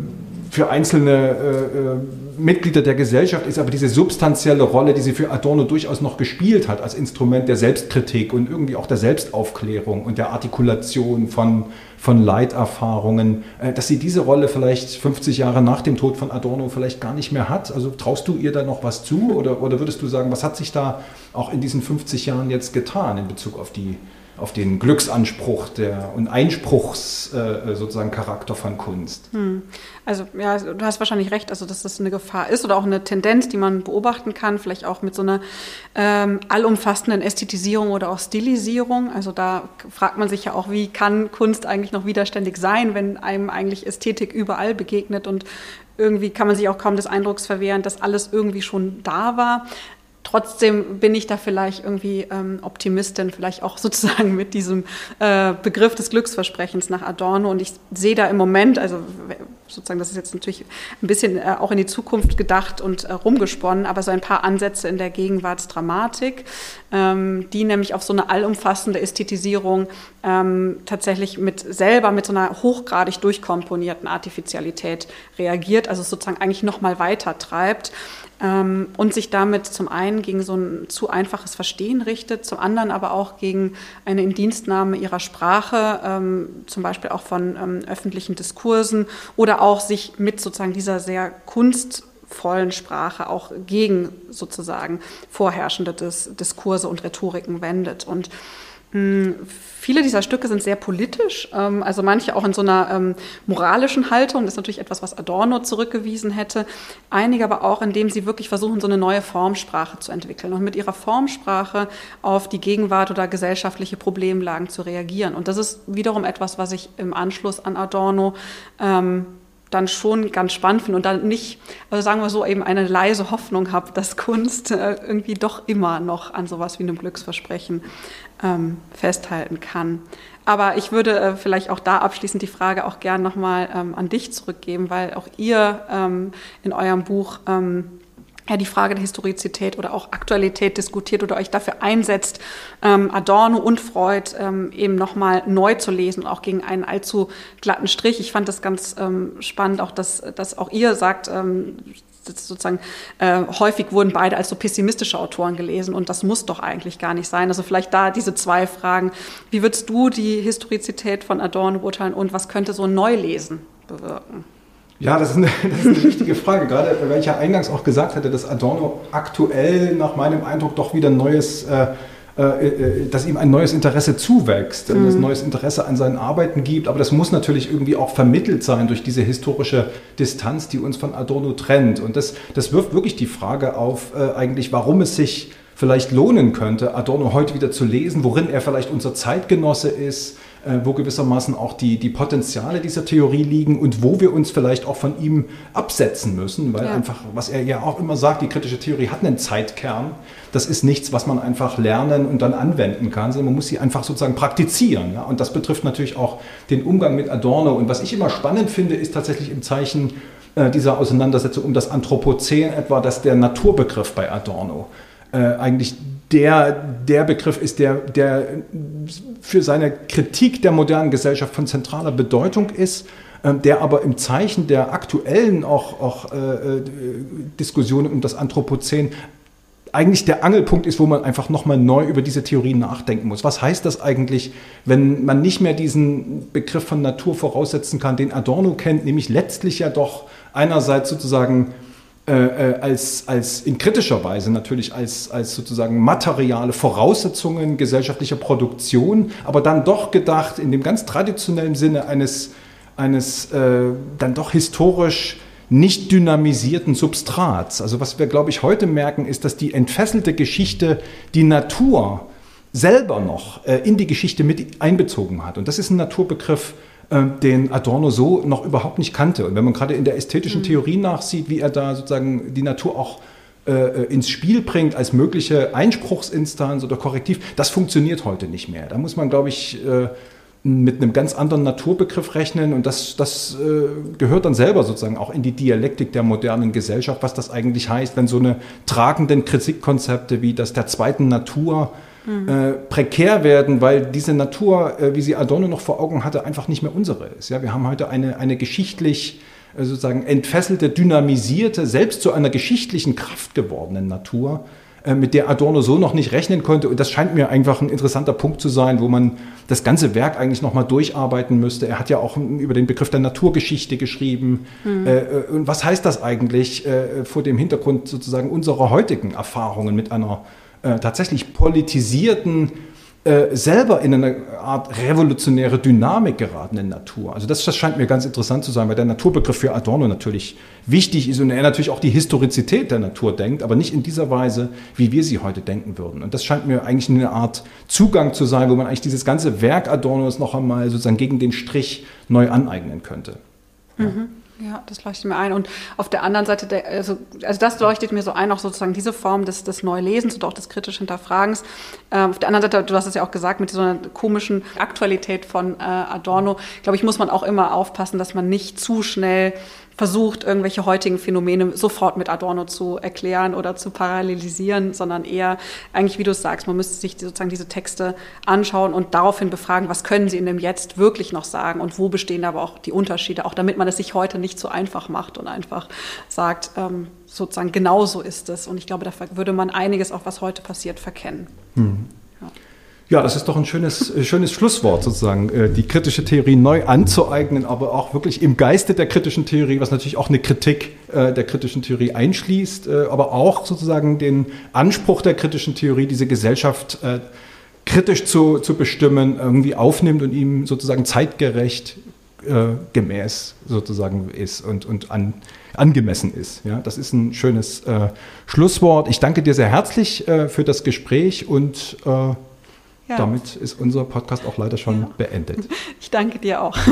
Speaker 2: für einzelne Mitglieder der Gesellschaft ist, aber diese substanzielle Rolle, die sie für Adorno durchaus noch gespielt hat als Instrument der Selbstkritik und irgendwie auch der Selbstaufklärung und der Artikulation von, von Leiterfahrungen, äh, dass sie diese Rolle vielleicht 50 Jahre nach dem Tod von Adorno vielleicht gar nicht mehr hat. Also traust du ihr da noch was zu oder, oder würdest du sagen, was hat sich da auch in diesen 50 Jahren jetzt getan in Bezug auf die auf den Glücksanspruch der, und Einspruchs äh, sozusagen Charakter von Kunst. Hm.
Speaker 3: Also ja, du hast wahrscheinlich recht, also dass das eine Gefahr ist oder auch eine Tendenz, die man beobachten kann, vielleicht auch mit so einer ähm, allumfassenden Ästhetisierung oder auch Stilisierung. Also da fragt man sich ja auch, wie kann Kunst eigentlich noch widerständig sein, wenn einem eigentlich Ästhetik überall begegnet und irgendwie kann man sich auch kaum des Eindrucks verwehren, dass alles irgendwie schon da war trotzdem bin ich da vielleicht irgendwie ähm, Optimistin, vielleicht auch sozusagen mit diesem äh, Begriff des Glücksversprechens nach Adorno. Und ich sehe da im Moment, also sozusagen, das ist jetzt natürlich ein bisschen äh, auch in die Zukunft gedacht und äh, rumgesponnen, aber so ein paar Ansätze in der Gegenwartsdramatik, ähm, die nämlich auf so eine allumfassende Ästhetisierung ähm, tatsächlich mit selber mit so einer hochgradig durchkomponierten Artificialität reagiert, also sozusagen eigentlich noch mal weiter treibt ähm, und sich damit zum einen gegen so ein zu einfaches Verstehen richtet, zum anderen aber auch gegen eine Indienstnahme ihrer Sprache, ähm, zum Beispiel auch von ähm, öffentlichen Diskursen oder auch sich mit sozusagen dieser sehr kunstvollen Sprache auch gegen sozusagen vorherrschende Dis Diskurse und Rhetoriken wendet. Und viele dieser Stücke sind sehr politisch, ähm, also manche auch in so einer ähm, moralischen Haltung. Das ist natürlich etwas, was Adorno zurückgewiesen hätte. Einige aber auch, indem sie wirklich versuchen, so eine neue Formsprache zu entwickeln und mit ihrer Formsprache auf die Gegenwart oder gesellschaftliche Problemlagen zu reagieren. Und das ist wiederum etwas, was ich im Anschluss an Adorno ähm, dann schon ganz spannend finde und dann nicht, also sagen wir so, eben eine leise Hoffnung habe, dass Kunst äh, irgendwie doch immer noch an sowas wie einem Glücksversprechen ähm, festhalten kann. Aber ich würde äh, vielleicht auch da abschließend die Frage auch gern nochmal ähm, an dich zurückgeben, weil auch ihr ähm, in eurem Buch ähm, ja, die Frage der Historizität oder auch Aktualität diskutiert oder euch dafür einsetzt, ähm, Adorno und Freud ähm, eben nochmal neu zu lesen und auch gegen einen allzu glatten Strich. Ich fand das ganz ähm, spannend, auch dass, dass auch ihr sagt, ähm, sozusagen äh, häufig wurden beide als so pessimistische Autoren gelesen und das muss doch eigentlich gar nicht sein. Also vielleicht da diese zwei Fragen. Wie würdest du die Historizität von Adorno beurteilen und was könnte so ein Neulesen bewirken?
Speaker 2: Ja, das ist, eine, das ist eine wichtige Frage, gerade weil ich ja eingangs auch gesagt hatte, dass Adorno aktuell nach meinem Eindruck doch wieder ein neues, äh, äh, äh dass ihm ein neues Interesse zuwächst, mhm. ein neues Interesse an seinen Arbeiten gibt, aber das muss natürlich irgendwie auch vermittelt sein durch diese historische Distanz, die uns von Adorno trennt. Und das, das wirft wirklich die Frage auf, äh, eigentlich, warum es sich vielleicht lohnen könnte, Adorno heute wieder zu lesen, worin er vielleicht unser Zeitgenosse ist, wo gewissermaßen auch die, die Potenziale dieser Theorie liegen und wo wir uns vielleicht auch von ihm absetzen müssen, weil ja. einfach, was er ja auch immer sagt, die kritische Theorie hat einen Zeitkern. Das ist nichts, was man einfach lernen und dann anwenden kann, sondern man muss sie einfach sozusagen praktizieren. Ja? Und das betrifft natürlich auch den Umgang mit Adorno. Und was ich immer spannend finde, ist tatsächlich im Zeichen äh, dieser Auseinandersetzung um das Anthropozän etwa, dass der Naturbegriff bei Adorno äh, eigentlich der, der Begriff ist, der, der für seine Kritik der modernen Gesellschaft von zentraler Bedeutung ist, ähm, der aber im Zeichen der aktuellen auch, auch äh, äh, Diskussionen um das Anthropozän eigentlich der Angelpunkt ist, wo man einfach nochmal neu über diese Theorien nachdenken muss. Was heißt das eigentlich, wenn man nicht mehr diesen Begriff von Natur voraussetzen kann, den Adorno kennt, nämlich letztlich ja doch einerseits sozusagen äh, äh, als, als in kritischer Weise natürlich als, als sozusagen materiale Voraussetzungen gesellschaftlicher Produktion, aber dann doch gedacht in dem ganz traditionellen Sinne eines, eines äh, dann doch historisch nicht dynamisierten Substrats. Also was wir, glaube ich, heute merken, ist, dass die entfesselte Geschichte die Natur selber noch äh, in die Geschichte mit einbezogen hat. Und das ist ein Naturbegriff, den Adorno so noch überhaupt nicht kannte. Und wenn man gerade in der ästhetischen mhm. Theorie nachsieht, wie er da sozusagen die Natur auch äh, ins Spiel bringt als mögliche Einspruchsinstanz oder Korrektiv, das funktioniert heute nicht mehr. Da muss man, glaube ich, äh, mit einem ganz anderen Naturbegriff rechnen und das, das äh, gehört dann selber sozusagen auch in die Dialektik der modernen Gesellschaft, was das eigentlich heißt, wenn so eine tragenden Kritikkonzepte wie das der zweiten Natur mhm. äh, prekär werden, weil diese Natur, äh, wie sie Adorno noch vor Augen hatte, einfach nicht mehr unsere ist. Ja, wir haben heute eine, eine geschichtlich äh, sozusagen entfesselte, dynamisierte, selbst zu einer geschichtlichen Kraft gewordene Natur, äh, mit der Adorno so noch nicht rechnen konnte. Und das scheint mir einfach ein interessanter Punkt zu sein, wo man das ganze Werk eigentlich nochmal durcharbeiten müsste. Er hat ja auch über den Begriff der Naturgeschichte geschrieben. Mhm. Und was heißt das eigentlich vor dem Hintergrund sozusagen unserer heutigen Erfahrungen mit einer tatsächlich politisierten äh, selber in eine Art revolutionäre Dynamik geratenen Natur. Also das, das scheint mir ganz interessant zu sein, weil der Naturbegriff für Adorno natürlich wichtig ist und er natürlich auch die Historizität der Natur denkt, aber nicht in dieser Weise, wie wir sie heute denken würden. Und das scheint mir eigentlich eine Art Zugang zu sein, wo man eigentlich dieses ganze Werk Adornos noch einmal sozusagen gegen den Strich neu aneignen könnte.
Speaker 3: Mhm. Ja, das leuchtet mir ein. Und auf der anderen Seite, der, also, also das leuchtet mir so ein, auch sozusagen diese Form des, des Neulesens und auch des kritischen Hinterfragens. Ähm, auf der anderen Seite, du hast es ja auch gesagt, mit so einer komischen Aktualität von äh, Adorno, glaube ich, muss man auch immer aufpassen, dass man nicht zu schnell versucht, irgendwelche heutigen Phänomene sofort mit Adorno zu erklären oder zu parallelisieren, sondern eher eigentlich, wie du es sagst, man müsste sich sozusagen diese Texte anschauen und daraufhin befragen, was können sie in dem Jetzt wirklich noch sagen und wo bestehen aber auch die Unterschiede, auch damit man es sich heute nicht so einfach macht und einfach sagt, ähm, sozusagen genau so ist es. Und ich glaube, da würde man einiges, auch was heute passiert, verkennen. Mhm.
Speaker 2: Ja, das ist doch ein schönes, äh, schönes Schlusswort sozusagen, äh, die kritische Theorie neu anzueignen, aber auch wirklich im Geiste der kritischen Theorie, was natürlich auch eine Kritik äh, der kritischen Theorie einschließt, aber auch sozusagen den Anspruch der kritischen Theorie, diese Gesellschaft kritisch zu, zu bestimmen, irgendwie aufnimmt und ihm sozusagen zeitgerecht gemäß sozusagen ist und, und an, angemessen ist. Ja, das ist ein schönes Schlusswort. Ich danke dir sehr herzlich für das Gespräch und ja. Damit ist unser Podcast auch leider schon ja. beendet.
Speaker 3: Ich danke dir auch.